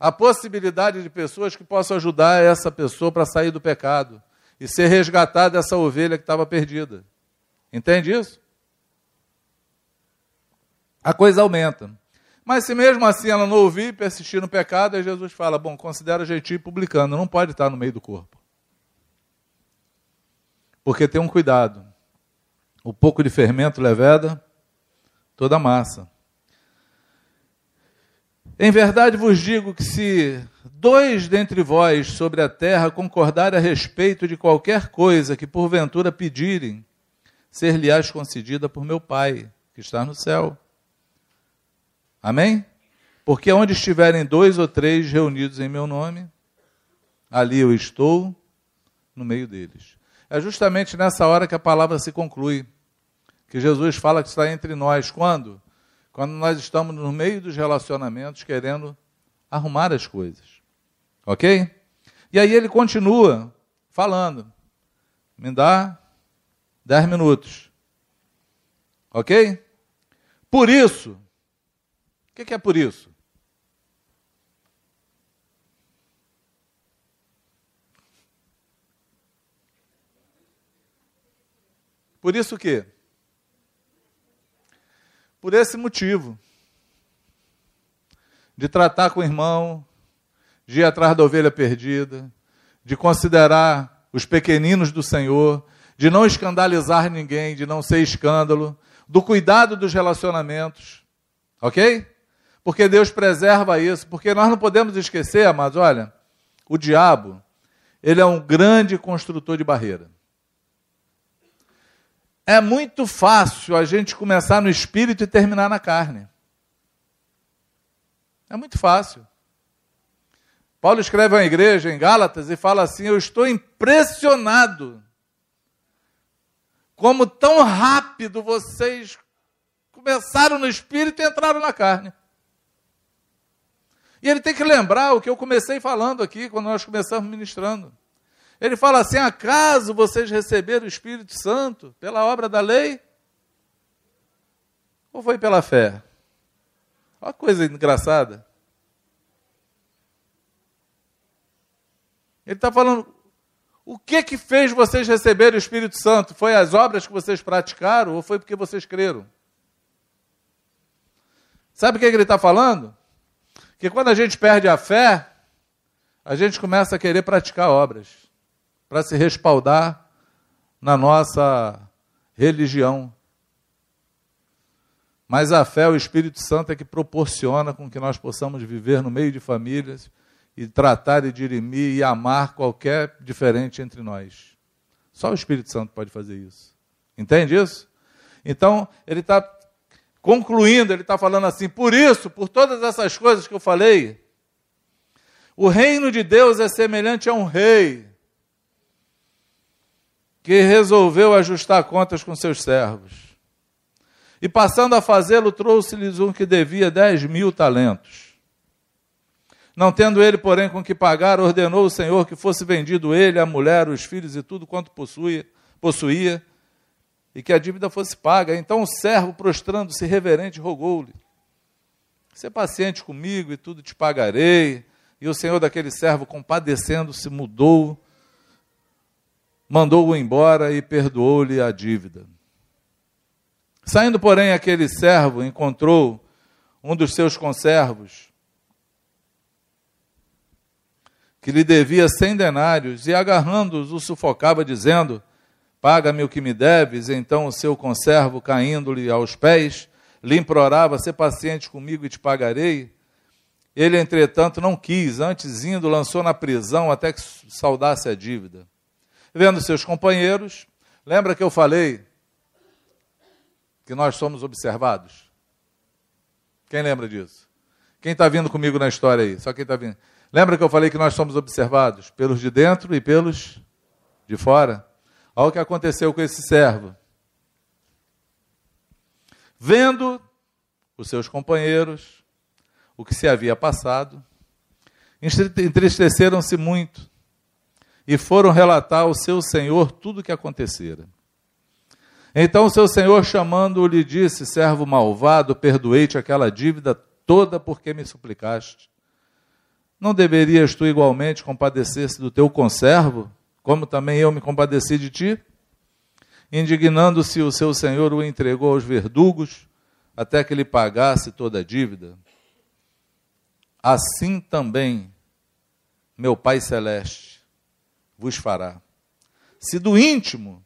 a possibilidade de pessoas que possam ajudar essa pessoa para sair do pecado e ser resgatada dessa ovelha que estava perdida. Entende isso? A coisa aumenta. Mas se mesmo assim ela não ouvir persistir no pecado, aí Jesus fala: bom, considera gentil publicano, não pode estar no meio do corpo. Porque tem um cuidado. O pouco de fermento leveda toda a massa. Em verdade vos digo que se dois dentre vós sobre a terra concordarem a respeito de qualquer coisa que porventura pedirem, ser-lhe-ás concedida por meu Pai, que está no céu. Amém? Porque onde estiverem dois ou três reunidos em meu nome, ali eu estou no meio deles. É justamente nessa hora que a palavra se conclui, que Jesus fala que está entre nós. Quando? quando nós estamos no meio dos relacionamentos querendo arrumar as coisas. Ok? E aí ele continua falando. Me dá dez minutos. Ok? Por isso. Que, que é por isso? Por isso o quê? Por esse motivo. De tratar com o irmão, de ir atrás da ovelha perdida, de considerar os pequeninos do Senhor, de não escandalizar ninguém, de não ser escândalo, do cuidado dos relacionamentos. Ok? Porque Deus preserva isso, porque nós não podemos esquecer, amados, olha, o diabo, ele é um grande construtor de barreira. É muito fácil a gente começar no espírito e terminar na carne. É muito fácil. Paulo escreve à igreja em Gálatas e fala assim: Eu estou impressionado como tão rápido vocês começaram no espírito e entraram na carne. E ele tem que lembrar o que eu comecei falando aqui, quando nós começamos ministrando. Ele fala assim: acaso vocês receberam o Espírito Santo pela obra da lei? Ou foi pela fé? Olha que coisa engraçada. Ele está falando, o que que fez vocês receberem o Espírito Santo? Foi as obras que vocês praticaram ou foi porque vocês creram? Sabe o que ele está falando? Que quando a gente perde a fé, a gente começa a querer praticar obras para se respaldar na nossa religião. Mas a fé, o Espírito Santo é que proporciona com que nós possamos viver no meio de famílias e tratar e dirimir e amar qualquer diferente entre nós. Só o Espírito Santo pode fazer isso. Entende isso? Então, ele está concluindo, ele está falando assim: por isso, por todas essas coisas que eu falei, o reino de Deus é semelhante a um rei que resolveu ajustar contas com seus servos. E passando a fazê-lo, trouxe-lhes um que devia dez mil talentos. Não tendo ele, porém, com que pagar, ordenou o Senhor que fosse vendido ele, a mulher, os filhos e tudo quanto possuía, possuía e que a dívida fosse paga. Então o servo, prostrando-se reverente, rogou-lhe: Ser paciente comigo e tudo te pagarei. E o senhor daquele servo, compadecendo-se, mudou, mandou-o embora e perdoou-lhe a dívida. Saindo, porém, aquele servo encontrou um dos seus conservos, que lhe devia cem denários, e agarrando-os, o sufocava, dizendo: Paga-me o que me deves. Então o seu conservo, caindo-lhe aos pés, lhe implorava: Ser paciente comigo e te pagarei. Ele, entretanto, não quis, antes indo, lançou na prisão até que saudasse a dívida. Vendo seus companheiros, lembra que eu falei que nós somos observados? Quem lembra disso? Quem está vindo comigo na história aí? Só quem está vindo. Lembra que eu falei que nós somos observados? Pelos de dentro e pelos de fora? Olha o que aconteceu com esse servo. Vendo os seus companheiros, o que se havia passado, entristeceram-se muito e foram relatar ao seu senhor tudo o que acontecera. Então seu senhor, chamando-o, lhe disse: Servo malvado, perdoei-te aquela dívida toda porque me suplicaste. Não deverias tu igualmente compadecer-se do teu conservo, como também eu me compadeci de ti? Indignando-se, o seu senhor o entregou aos verdugos até que lhe pagasse toda a dívida. Assim também meu Pai Celeste vos fará. Se do íntimo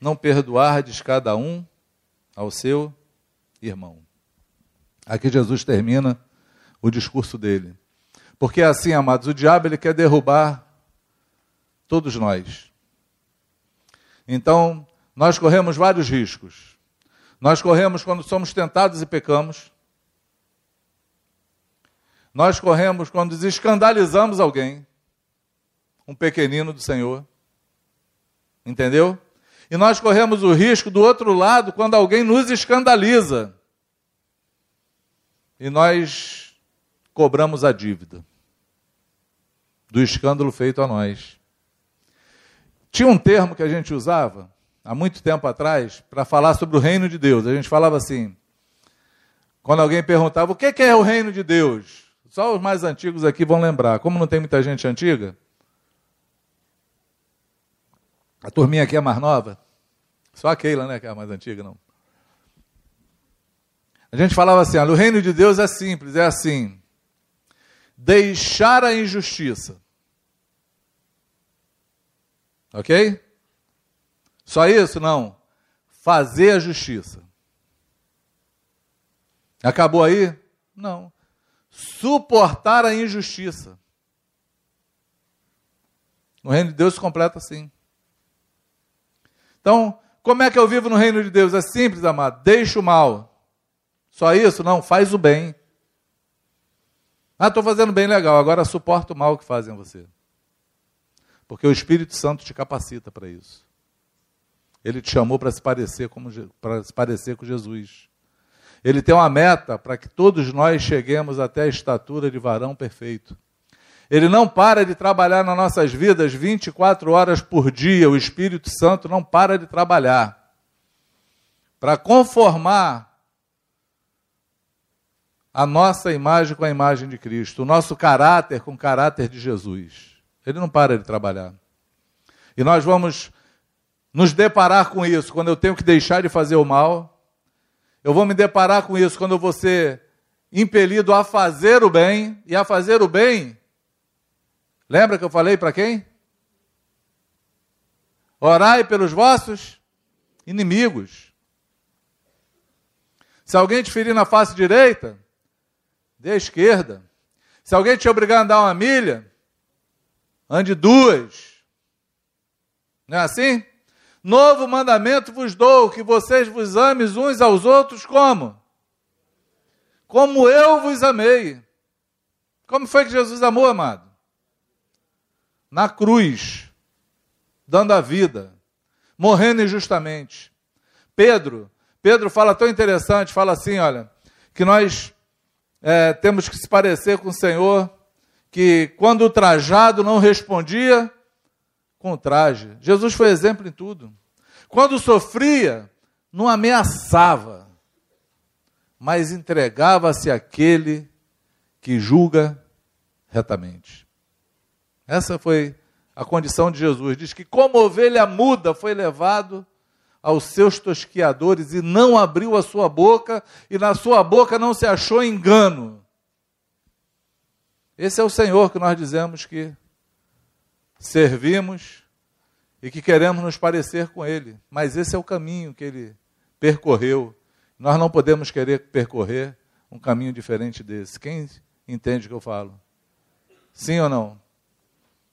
não perdoardes cada um ao seu irmão. Aqui Jesus termina o discurso dele. Porque assim, amados, o diabo ele quer derrubar todos nós. Então, nós corremos vários riscos. Nós corremos quando somos tentados e pecamos. Nós corremos quando escandalizamos alguém, um pequenino do Senhor. Entendeu? E nós corremos o risco do outro lado quando alguém nos escandaliza. E nós cobramos a dívida do escândalo feito a nós. Tinha um termo que a gente usava há muito tempo atrás para falar sobre o reino de Deus. A gente falava assim, quando alguém perguntava o que é o reino de Deus, só os mais antigos aqui vão lembrar. Como não tem muita gente antiga, a turminha aqui é mais nova. Só a Keila, né, que é a mais antiga, não. A gente falava assim, olha, o reino de Deus é simples, é assim. Deixar a injustiça. Ok? Só isso? Não. Fazer a justiça. Acabou aí? Não. Suportar a injustiça. O reino de Deus se completa assim. Então, como é que eu vivo no reino de Deus? É simples, amado. Deixa o mal. Só isso? Não, faz o bem. Ah, estou fazendo bem legal, agora suporta o mal que fazem a você. Porque o Espírito Santo te capacita para isso. Ele te chamou para se parecer como para se parecer com Jesus. Ele tem uma meta para que todos nós cheguemos até a estatura de varão perfeito. Ele não para de trabalhar nas nossas vidas 24 horas por dia. O Espírito Santo não para de trabalhar para conformar a nossa imagem com a imagem de Cristo, o nosso caráter com o caráter de Jesus. Ele não para de trabalhar. E nós vamos nos deparar com isso quando eu tenho que deixar de fazer o mal. Eu vou me deparar com isso quando eu vou ser impelido a fazer o bem, e a fazer o bem Lembra que eu falei para quem? Orai pelos vossos inimigos. Se alguém te ferir na face direita, dê a esquerda. Se alguém te obrigar a andar uma milha, ande duas. Não é assim? Novo mandamento vos dou, que vocês vos ames uns aos outros como? Como eu vos amei. Como foi que Jesus amou, amado? Na cruz, dando a vida, morrendo injustamente. Pedro, Pedro fala tão interessante, fala assim, olha, que nós é, temos que se parecer com o Senhor, que quando o trajado não respondia, com traje. Jesus foi exemplo em tudo. Quando sofria, não ameaçava, mas entregava-se àquele que julga retamente. Essa foi a condição de Jesus. Diz que, como ovelha muda, foi levado aos seus tosquiadores e não abriu a sua boca, e na sua boca não se achou engano. Esse é o Senhor que nós dizemos que servimos e que queremos nos parecer com Ele. Mas esse é o caminho que Ele percorreu. Nós não podemos querer percorrer um caminho diferente desse. Quem entende o que eu falo? Sim ou não?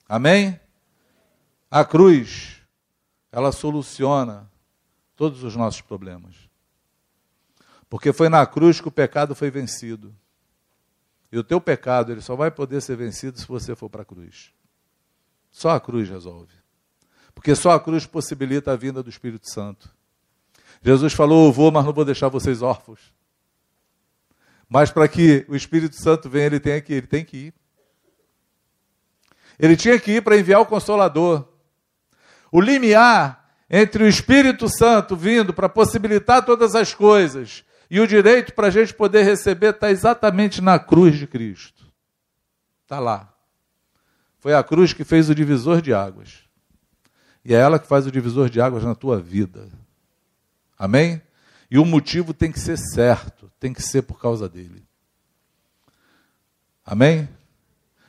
Amém? A cruz, ela soluciona todos os nossos problemas. Porque foi na cruz que o pecado foi vencido. E o teu pecado, ele só vai poder ser vencido se você for para a cruz. Só a cruz resolve. Porque só a cruz possibilita a vinda do Espírito Santo. Jesus falou: Eu vou, mas não vou deixar vocês órfãos. Mas para que o Espírito Santo venha, ele tem que ir, ele tem que ir. Ele tinha que ir para enviar o Consolador. O limiar entre o Espírito Santo vindo para possibilitar todas as coisas e o direito para a gente poder receber está exatamente na cruz de Cristo. Está lá. Foi a cruz que fez o divisor de águas. E é ela que faz o divisor de águas na tua vida. Amém? E o motivo tem que ser certo, tem que ser por causa dele. Amém?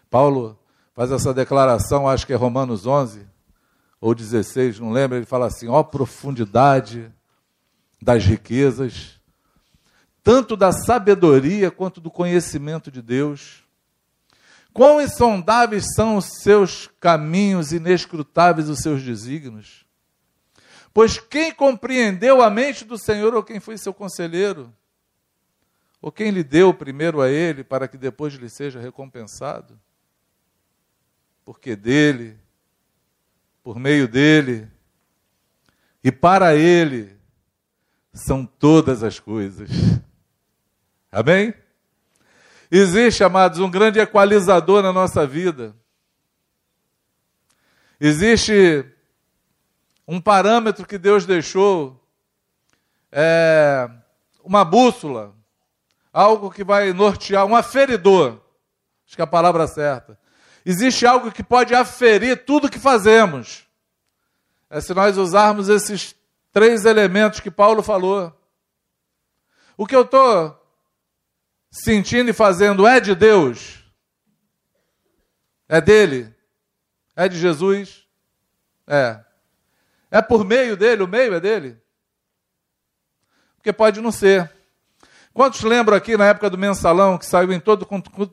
Paulo faz essa declaração, acho que é Romanos 11 ou 16, não lembro, ele fala assim: ó profundidade das riquezas, tanto da sabedoria quanto do conhecimento de Deus. Quão insondáveis são os seus caminhos, inescrutáveis os seus desígnios. Pois quem compreendeu a mente do Senhor ou quem foi seu conselheiro? Ou quem lhe deu primeiro a ele para que depois lhe seja recompensado? Porque dele por meio dele e para ele são todas as coisas. Amém? Existe, amados, um grande equalizador na nossa vida. Existe um parâmetro que Deus deixou, é, uma bússola, algo que vai nortear, um aferidor, acho que é a palavra certa, existe algo que pode aferir tudo que fazemos. É se nós usarmos esses três elementos que Paulo falou. O que eu estou sentindo e fazendo é de Deus? É dele? É de Jesus? É. É por meio dele? O meio é dele? Porque pode não ser. Quantos lembram aqui na época do mensalão que saiu em todo,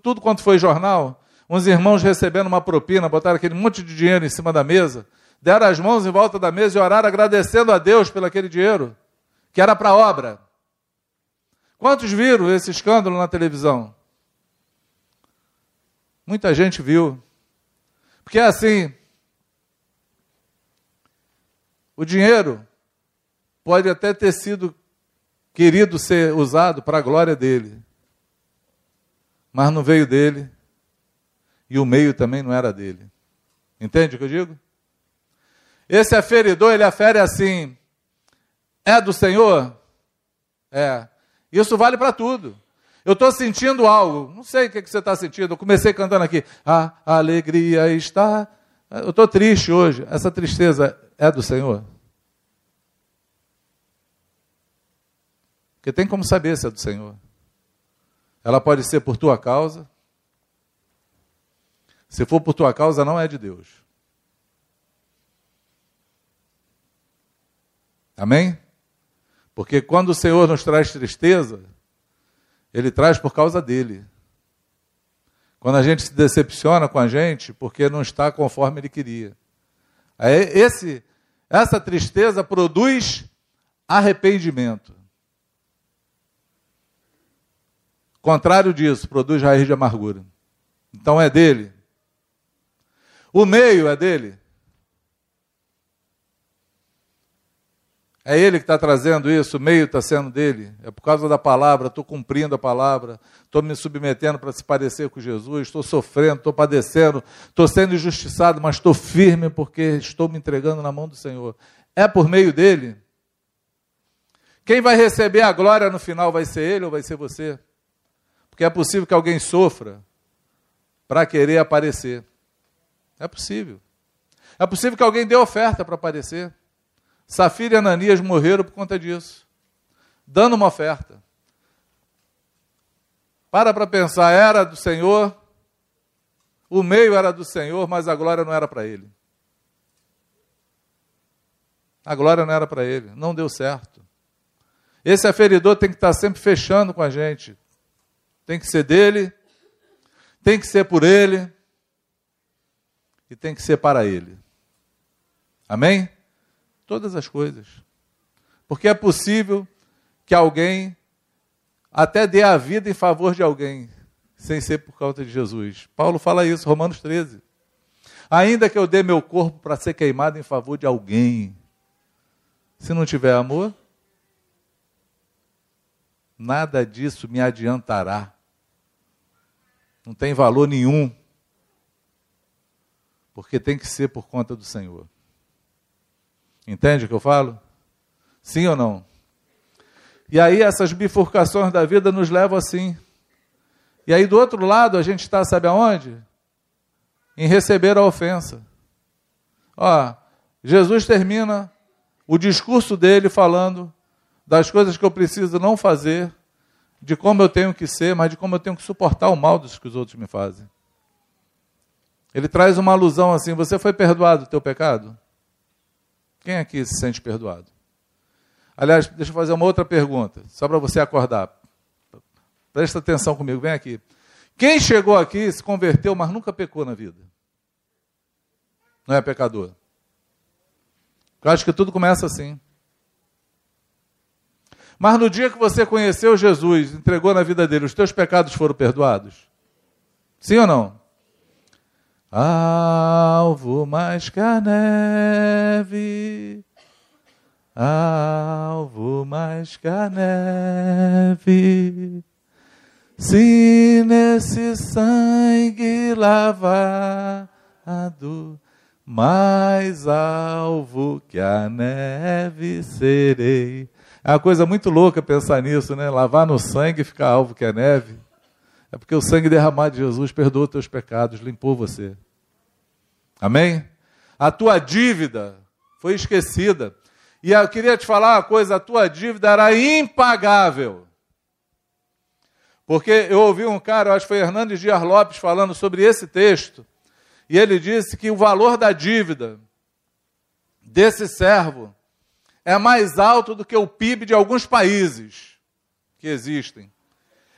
tudo quanto foi jornal? uns irmãos recebendo uma propina, botaram aquele monte de dinheiro em cima da mesa, deram as mãos em volta da mesa e oraram agradecendo a Deus pelo aquele dinheiro, que era para obra. Quantos viram esse escândalo na televisão? Muita gente viu. Porque é assim, o dinheiro pode até ter sido querido ser usado para a glória dele, mas não veio dele, e o meio também não era dele. Entende o que eu digo? Esse aferidor, ele afere assim: é do Senhor? É. Isso vale para tudo. Eu estou sentindo algo, não sei o que, que você está sentindo. Eu comecei cantando aqui: a alegria está. Eu estou triste hoje. Essa tristeza é do Senhor? Porque tem como saber se é do Senhor. Ela pode ser por tua causa, Se for por tua causa, não é de Deus. Amém? Porque quando o Senhor nos traz tristeza, Ele traz por causa dele. Quando a gente se decepciona com a gente, porque não está conforme Ele queria. Esse, essa tristeza produz arrependimento. Contrário disso, produz raiz de amargura. Então é dele. O meio é dele. É ele que está trazendo isso, o meio está sendo dele. É por causa da palavra, estou cumprindo a palavra, estou me submetendo para se parecer com Jesus, estou sofrendo, estou padecendo, estou sendo injustiçado, mas estou firme porque estou me entregando na mão do Senhor. É por meio dele. Quem vai receber a glória no final vai ser ele ou vai ser você? Porque é possível que alguém sofra para querer aparecer. É possível. É possível que alguém dê oferta para aparecer. Safira e Ananias morreram por conta disso, dando uma oferta. Para para pensar, era do Senhor, o meio era do Senhor, mas a glória não era para ele. A glória não era para ele, não deu certo. Esse aferidor tem que estar sempre fechando com a gente. Tem que ser dele, tem que ser por ele e tem que ser para ele. Amém? Todas as coisas. Porque é possível que alguém até dê a vida em favor de alguém, sem ser por causa de Jesus. Paulo fala isso, Romanos 13. Ainda que eu dê meu corpo para ser queimado em favor de alguém, se não tiver amor, nada disso me adiantará. Não tem valor nenhum. Porque tem que ser por conta do Senhor. Entende o que eu falo? Sim ou não? E aí essas bifurcações da vida nos levam assim. E aí do outro lado a gente está, sabe aonde? Em receber a ofensa. Ó, Jesus termina o discurso dele falando das coisas que eu preciso não fazer, de como eu tenho que ser, mas de como eu tenho que suportar o mal dos que os outros me fazem. Ele traz uma alusão assim: você foi perdoado do teu pecado? Quem aqui se sente perdoado? Aliás, deixa eu fazer uma outra pergunta, só para você acordar. Presta atenção comigo, vem aqui. Quem chegou aqui se converteu, mas nunca pecou na vida? Não é pecador? Eu acho que tudo começa assim. Mas no dia que você conheceu Jesus, entregou na vida dele, os teus pecados foram perdoados? Sim ou não? Alvo mais que a neve, alvo mais que a neve, se nesse sangue lavado, mais alvo que a neve serei. É uma coisa muito louca pensar nisso, né? Lavar no sangue e ficar alvo que a neve. É porque o sangue derramado de Jesus perdoou teus pecados, limpou você. Amém? A tua dívida foi esquecida. E eu queria te falar uma coisa: a tua dívida era impagável. Porque eu ouvi um cara, acho que foi Hernandes Dias Lopes, falando sobre esse texto, e ele disse que o valor da dívida desse servo é mais alto do que o PIB de alguns países que existem.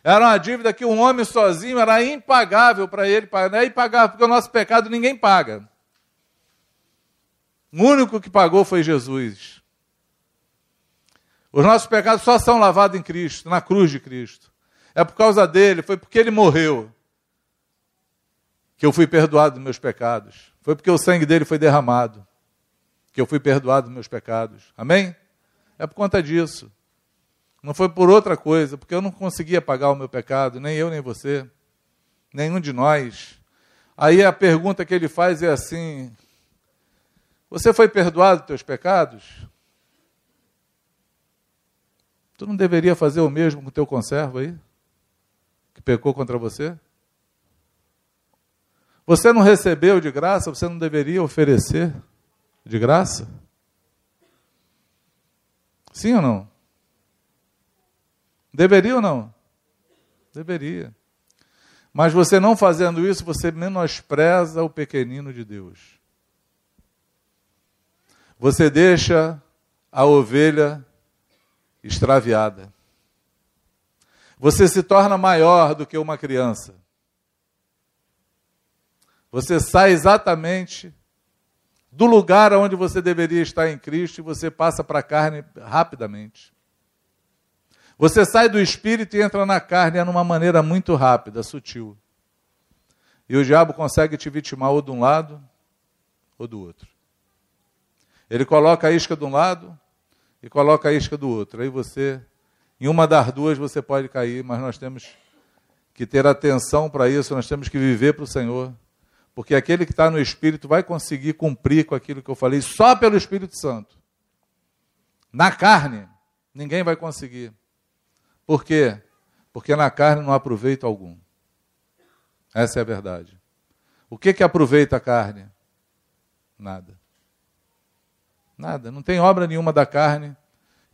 Era uma dívida que um homem sozinho era impagável para ele pagar. É impagável, porque o nosso pecado ninguém paga. O único que pagou foi Jesus. Os nossos pecados só são lavados em Cristo, na cruz de Cristo. É por causa dele, foi porque ele morreu que eu fui perdoado dos meus pecados. Foi porque o sangue dele foi derramado que eu fui perdoado dos meus pecados. Amém? É por conta disso. Não foi por outra coisa, porque eu não conseguia pagar o meu pecado, nem eu nem você, nenhum de nós. Aí a pergunta que ele faz é assim: você foi perdoado dos teus pecados? Tu não deveria fazer o mesmo com o teu conservo aí? Que pecou contra você? Você não recebeu de graça, você não deveria oferecer de graça? Sim ou não? Deveria ou não? Deveria. Mas você não fazendo isso, você menospreza o pequenino de Deus. Você deixa a ovelha extraviada. Você se torna maior do que uma criança. Você sai exatamente do lugar onde você deveria estar em Cristo e você passa para a carne rapidamente. Você sai do espírito e entra na carne é numa maneira muito rápida, sutil. E o diabo consegue te vitimar ou de um lado ou do outro. Ele coloca a isca de um lado e coloca a isca do outro. Aí você, em uma das duas, você pode cair, mas nós temos que ter atenção para isso, nós temos que viver para o Senhor. Porque aquele que está no Espírito vai conseguir cumprir com aquilo que eu falei só pelo Espírito Santo. Na carne, ninguém vai conseguir. Por quê? Porque na carne não há proveito algum. Essa é a verdade. O que que aproveita a carne? Nada. Nada. Não tem obra nenhuma da carne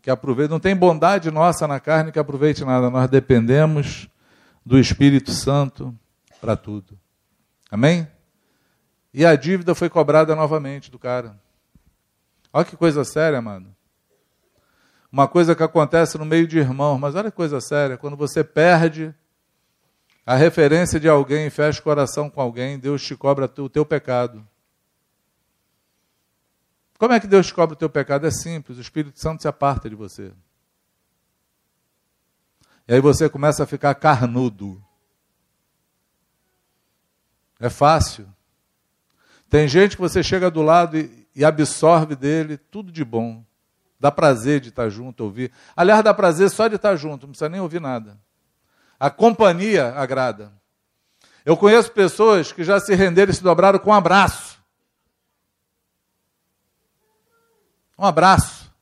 que aproveite, não tem bondade nossa na carne que aproveite nada. Nós dependemos do Espírito Santo para tudo. Amém? E a dívida foi cobrada novamente do cara. Olha que coisa séria, mano uma coisa que acontece no meio de irmãos, mas olha que coisa séria, quando você perde a referência de alguém, fecha o coração com alguém, Deus te cobra o teu pecado. Como é que Deus cobra o teu pecado? É simples, o Espírito Santo se aparta de você. E aí você começa a ficar carnudo. É fácil. Tem gente que você chega do lado e, e absorve dele tudo de bom. Dá prazer de estar junto, ouvir. Aliás, dá prazer só de estar junto, não precisa nem ouvir nada. A companhia agrada. Eu conheço pessoas que já se renderam e se dobraram com um abraço. Um abraço.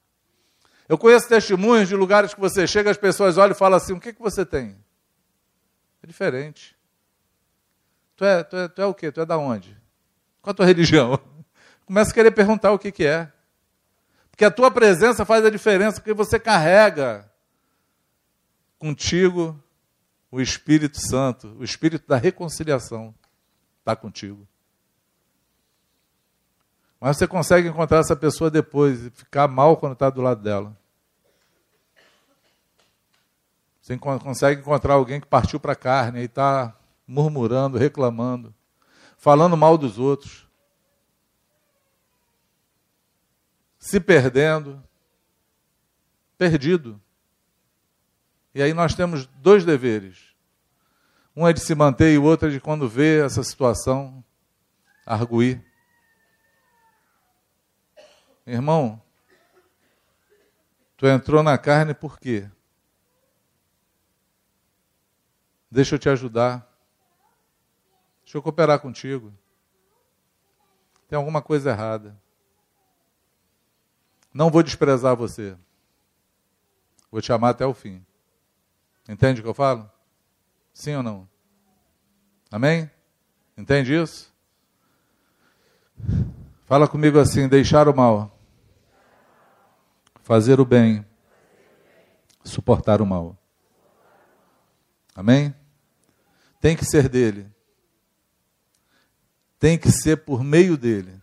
Eu conheço testemunhos de lugares que você chega, as pessoas olham e falam assim: o que, que você tem? É diferente. Tu é, tu, é, tu é o quê? Tu é da onde? Qual a tua religião? Começa a querer perguntar o que, que é que a tua presença faz a diferença, porque você carrega contigo o Espírito Santo, o Espírito da reconciliação está contigo. Mas você consegue encontrar essa pessoa depois e ficar mal quando está do lado dela. Você consegue encontrar alguém que partiu para a carne e está murmurando, reclamando, falando mal dos outros. Se perdendo, perdido. E aí nós temos dois deveres. Um é de se manter e o outro é de, quando vê essa situação, arguir. Irmão, tu entrou na carne por quê? Deixa eu te ajudar. Deixa eu cooperar contigo. Tem alguma coisa errada. Não vou desprezar você. Vou te amar até o fim. Entende o que eu falo? Sim ou não? Amém? Entende isso? Fala comigo assim: deixar o mal, fazer o bem, suportar o mal. Amém? Tem que ser dele. Tem que ser por meio dele.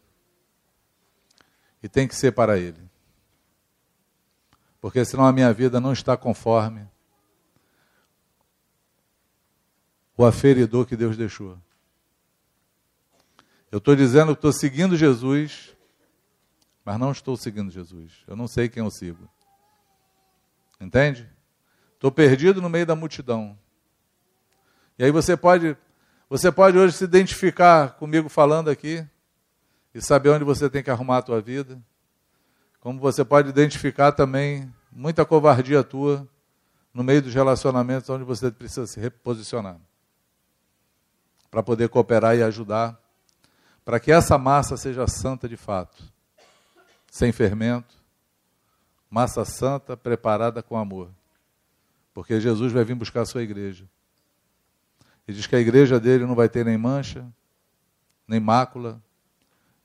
E tem que ser para ele porque senão a minha vida não está conforme o aferidor que Deus deixou. Eu estou dizendo que estou seguindo Jesus, mas não estou seguindo Jesus. Eu não sei quem eu sigo. Entende? Estou perdido no meio da multidão. E aí você pode, você pode hoje se identificar comigo falando aqui e saber onde você tem que arrumar a tua vida. Como você pode identificar também muita covardia tua no meio dos relacionamentos onde você precisa se reposicionar. Para poder cooperar e ajudar, para que essa massa seja santa de fato, sem fermento, massa santa preparada com amor. Porque Jesus vai vir buscar a sua igreja. E diz que a igreja dele não vai ter nem mancha, nem mácula,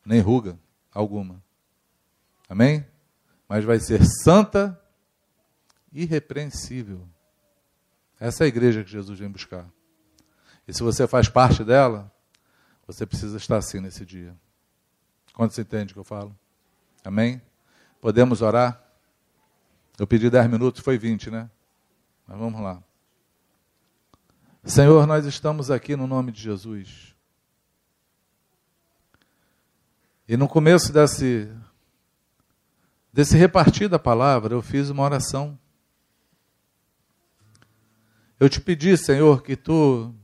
nem ruga alguma. Amém? mas vai ser santa, irrepreensível. Essa é a igreja que Jesus vem buscar. E se você faz parte dela, você precisa estar assim nesse dia. Quando você entende o que eu falo? Amém? Podemos orar? Eu pedi 10 minutos, foi 20, né? Mas vamos lá. Senhor, nós estamos aqui no nome de Jesus. E no começo desse, desse repartir da palavra, eu fiz uma oração. Eu te pedi, Senhor, que tu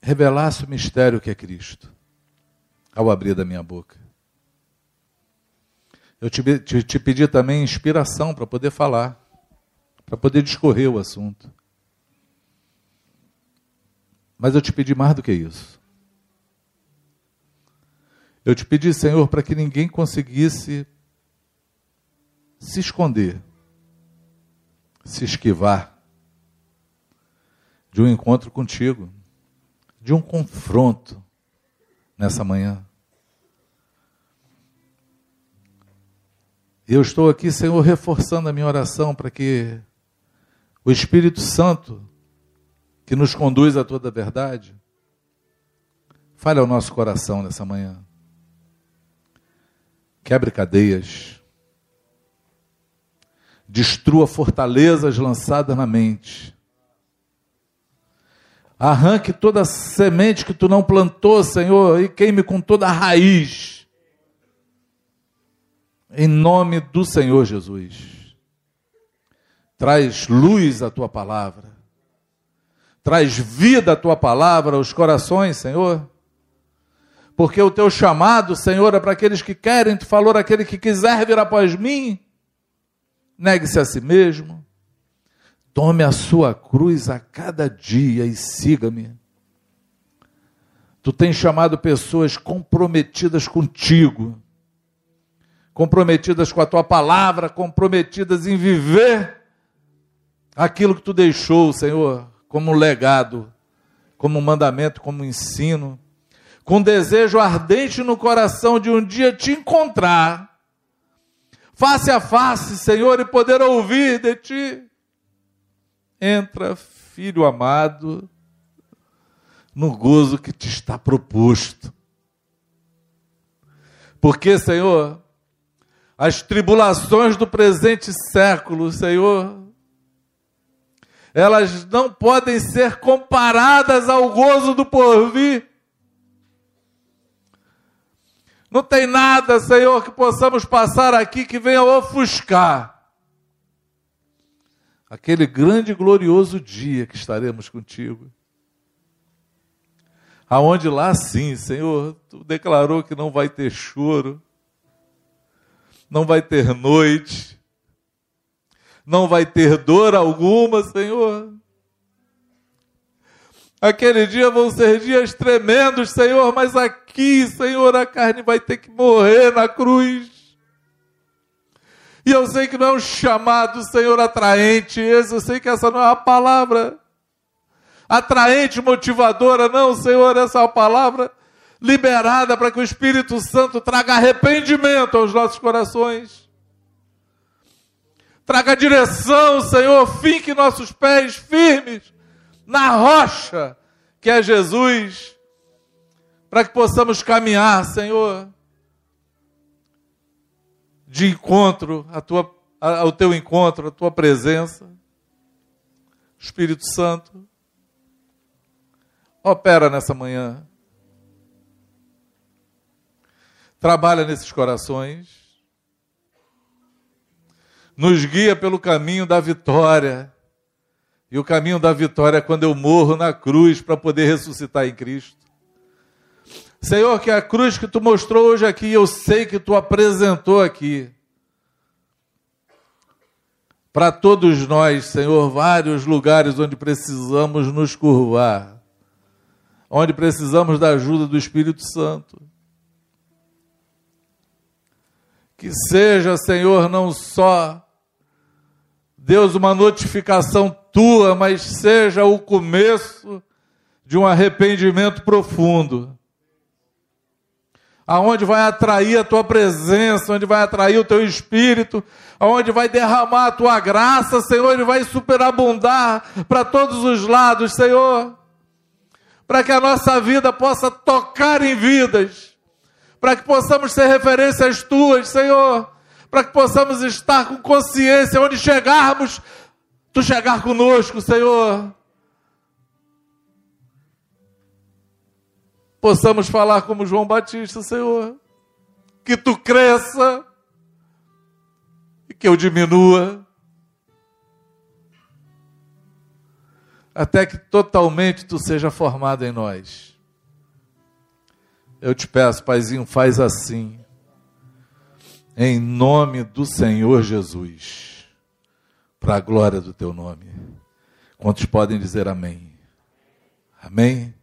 revelasse o mistério que é Cristo, ao abrir da minha boca. Eu te, te, te pedi também inspiração para poder falar, para poder discorrer o assunto. Mas eu te pedi mais do que isso. Eu te pedi, Senhor, para que ninguém conseguisse se esconder, se esquivar de um encontro contigo, de um confronto nessa manhã. Eu estou aqui, Senhor, reforçando a minha oração para que o Espírito Santo, que nos conduz a toda a verdade, fale ao nosso coração nessa manhã. Quebre cadeias, destrua fortalezas lançadas na mente, arranque toda semente que tu não plantou, Senhor, e queime com toda a raiz em nome do Senhor Jesus. Traz luz à tua palavra. Traz vida à tua palavra aos corações, Senhor. Porque o teu chamado, Senhor, é para aqueles que querem, tu falou, aquele que quiser vir após mim, negue-se a si mesmo, tome a sua cruz a cada dia e siga-me. Tu tens chamado pessoas comprometidas contigo comprometidas com a tua palavra, comprometidas em viver aquilo que tu deixou, Senhor, como legado, como mandamento, como ensino, com desejo ardente no coração de um dia te encontrar, face a face, Senhor, e poder ouvir de ti. Entra, filho amado, no gozo que te está proposto. Porque, Senhor, as tribulações do presente século, Senhor, elas não podem ser comparadas ao gozo do porvir. Não tem nada, Senhor, que possamos passar aqui que venha ofuscar aquele grande e glorioso dia que estaremos contigo. Aonde lá sim, Senhor, tu declarou que não vai ter choro, não vai ter noite, não vai ter dor alguma, Senhor. Aquele dia vão ser dias tremendos, Senhor, mas aqui, Senhor, a carne vai ter que morrer na cruz. E eu sei que não é um chamado, Senhor, atraente, esse, eu sei que essa não é uma palavra atraente, motivadora, não, Senhor, essa é uma palavra liberada para que o Espírito Santo traga arrependimento aos nossos corações. Traga direção, Senhor, finque nossos pés firmes na rocha que é Jesus, para que possamos caminhar, Senhor, de encontro tua, ao teu encontro, à tua presença. Espírito Santo, opera nessa manhã. trabalha nesses corações, nos guia pelo caminho da vitória. E o caminho da vitória é quando eu morro na cruz para poder ressuscitar em Cristo. Senhor, que a cruz que tu mostrou hoje aqui, eu sei que tu apresentou aqui. Para todos nós, Senhor, vários lugares onde precisamos nos curvar, onde precisamos da ajuda do Espírito Santo. Que seja, Senhor, não só, Deus, uma notificação tua, mas seja o começo de um arrependimento profundo. Aonde vai atrair a tua presença, onde vai atrair o teu espírito, aonde vai derramar a tua graça, Senhor, e vai superabundar para todos os lados, Senhor. para que a nossa vida possa tocar em vidas, para que possamos ser referências tuas, Senhor, para que possamos estar com consciência onde chegarmos, tu chegar conosco, Senhor. Possamos falar como João Batista, Senhor, que tu cresça e que eu diminua. até que totalmente tu seja formado em nós. Eu te peço, Paizinho, faz assim, em nome do Senhor Jesus, para a glória do teu nome. Quantos podem dizer amém? Amém?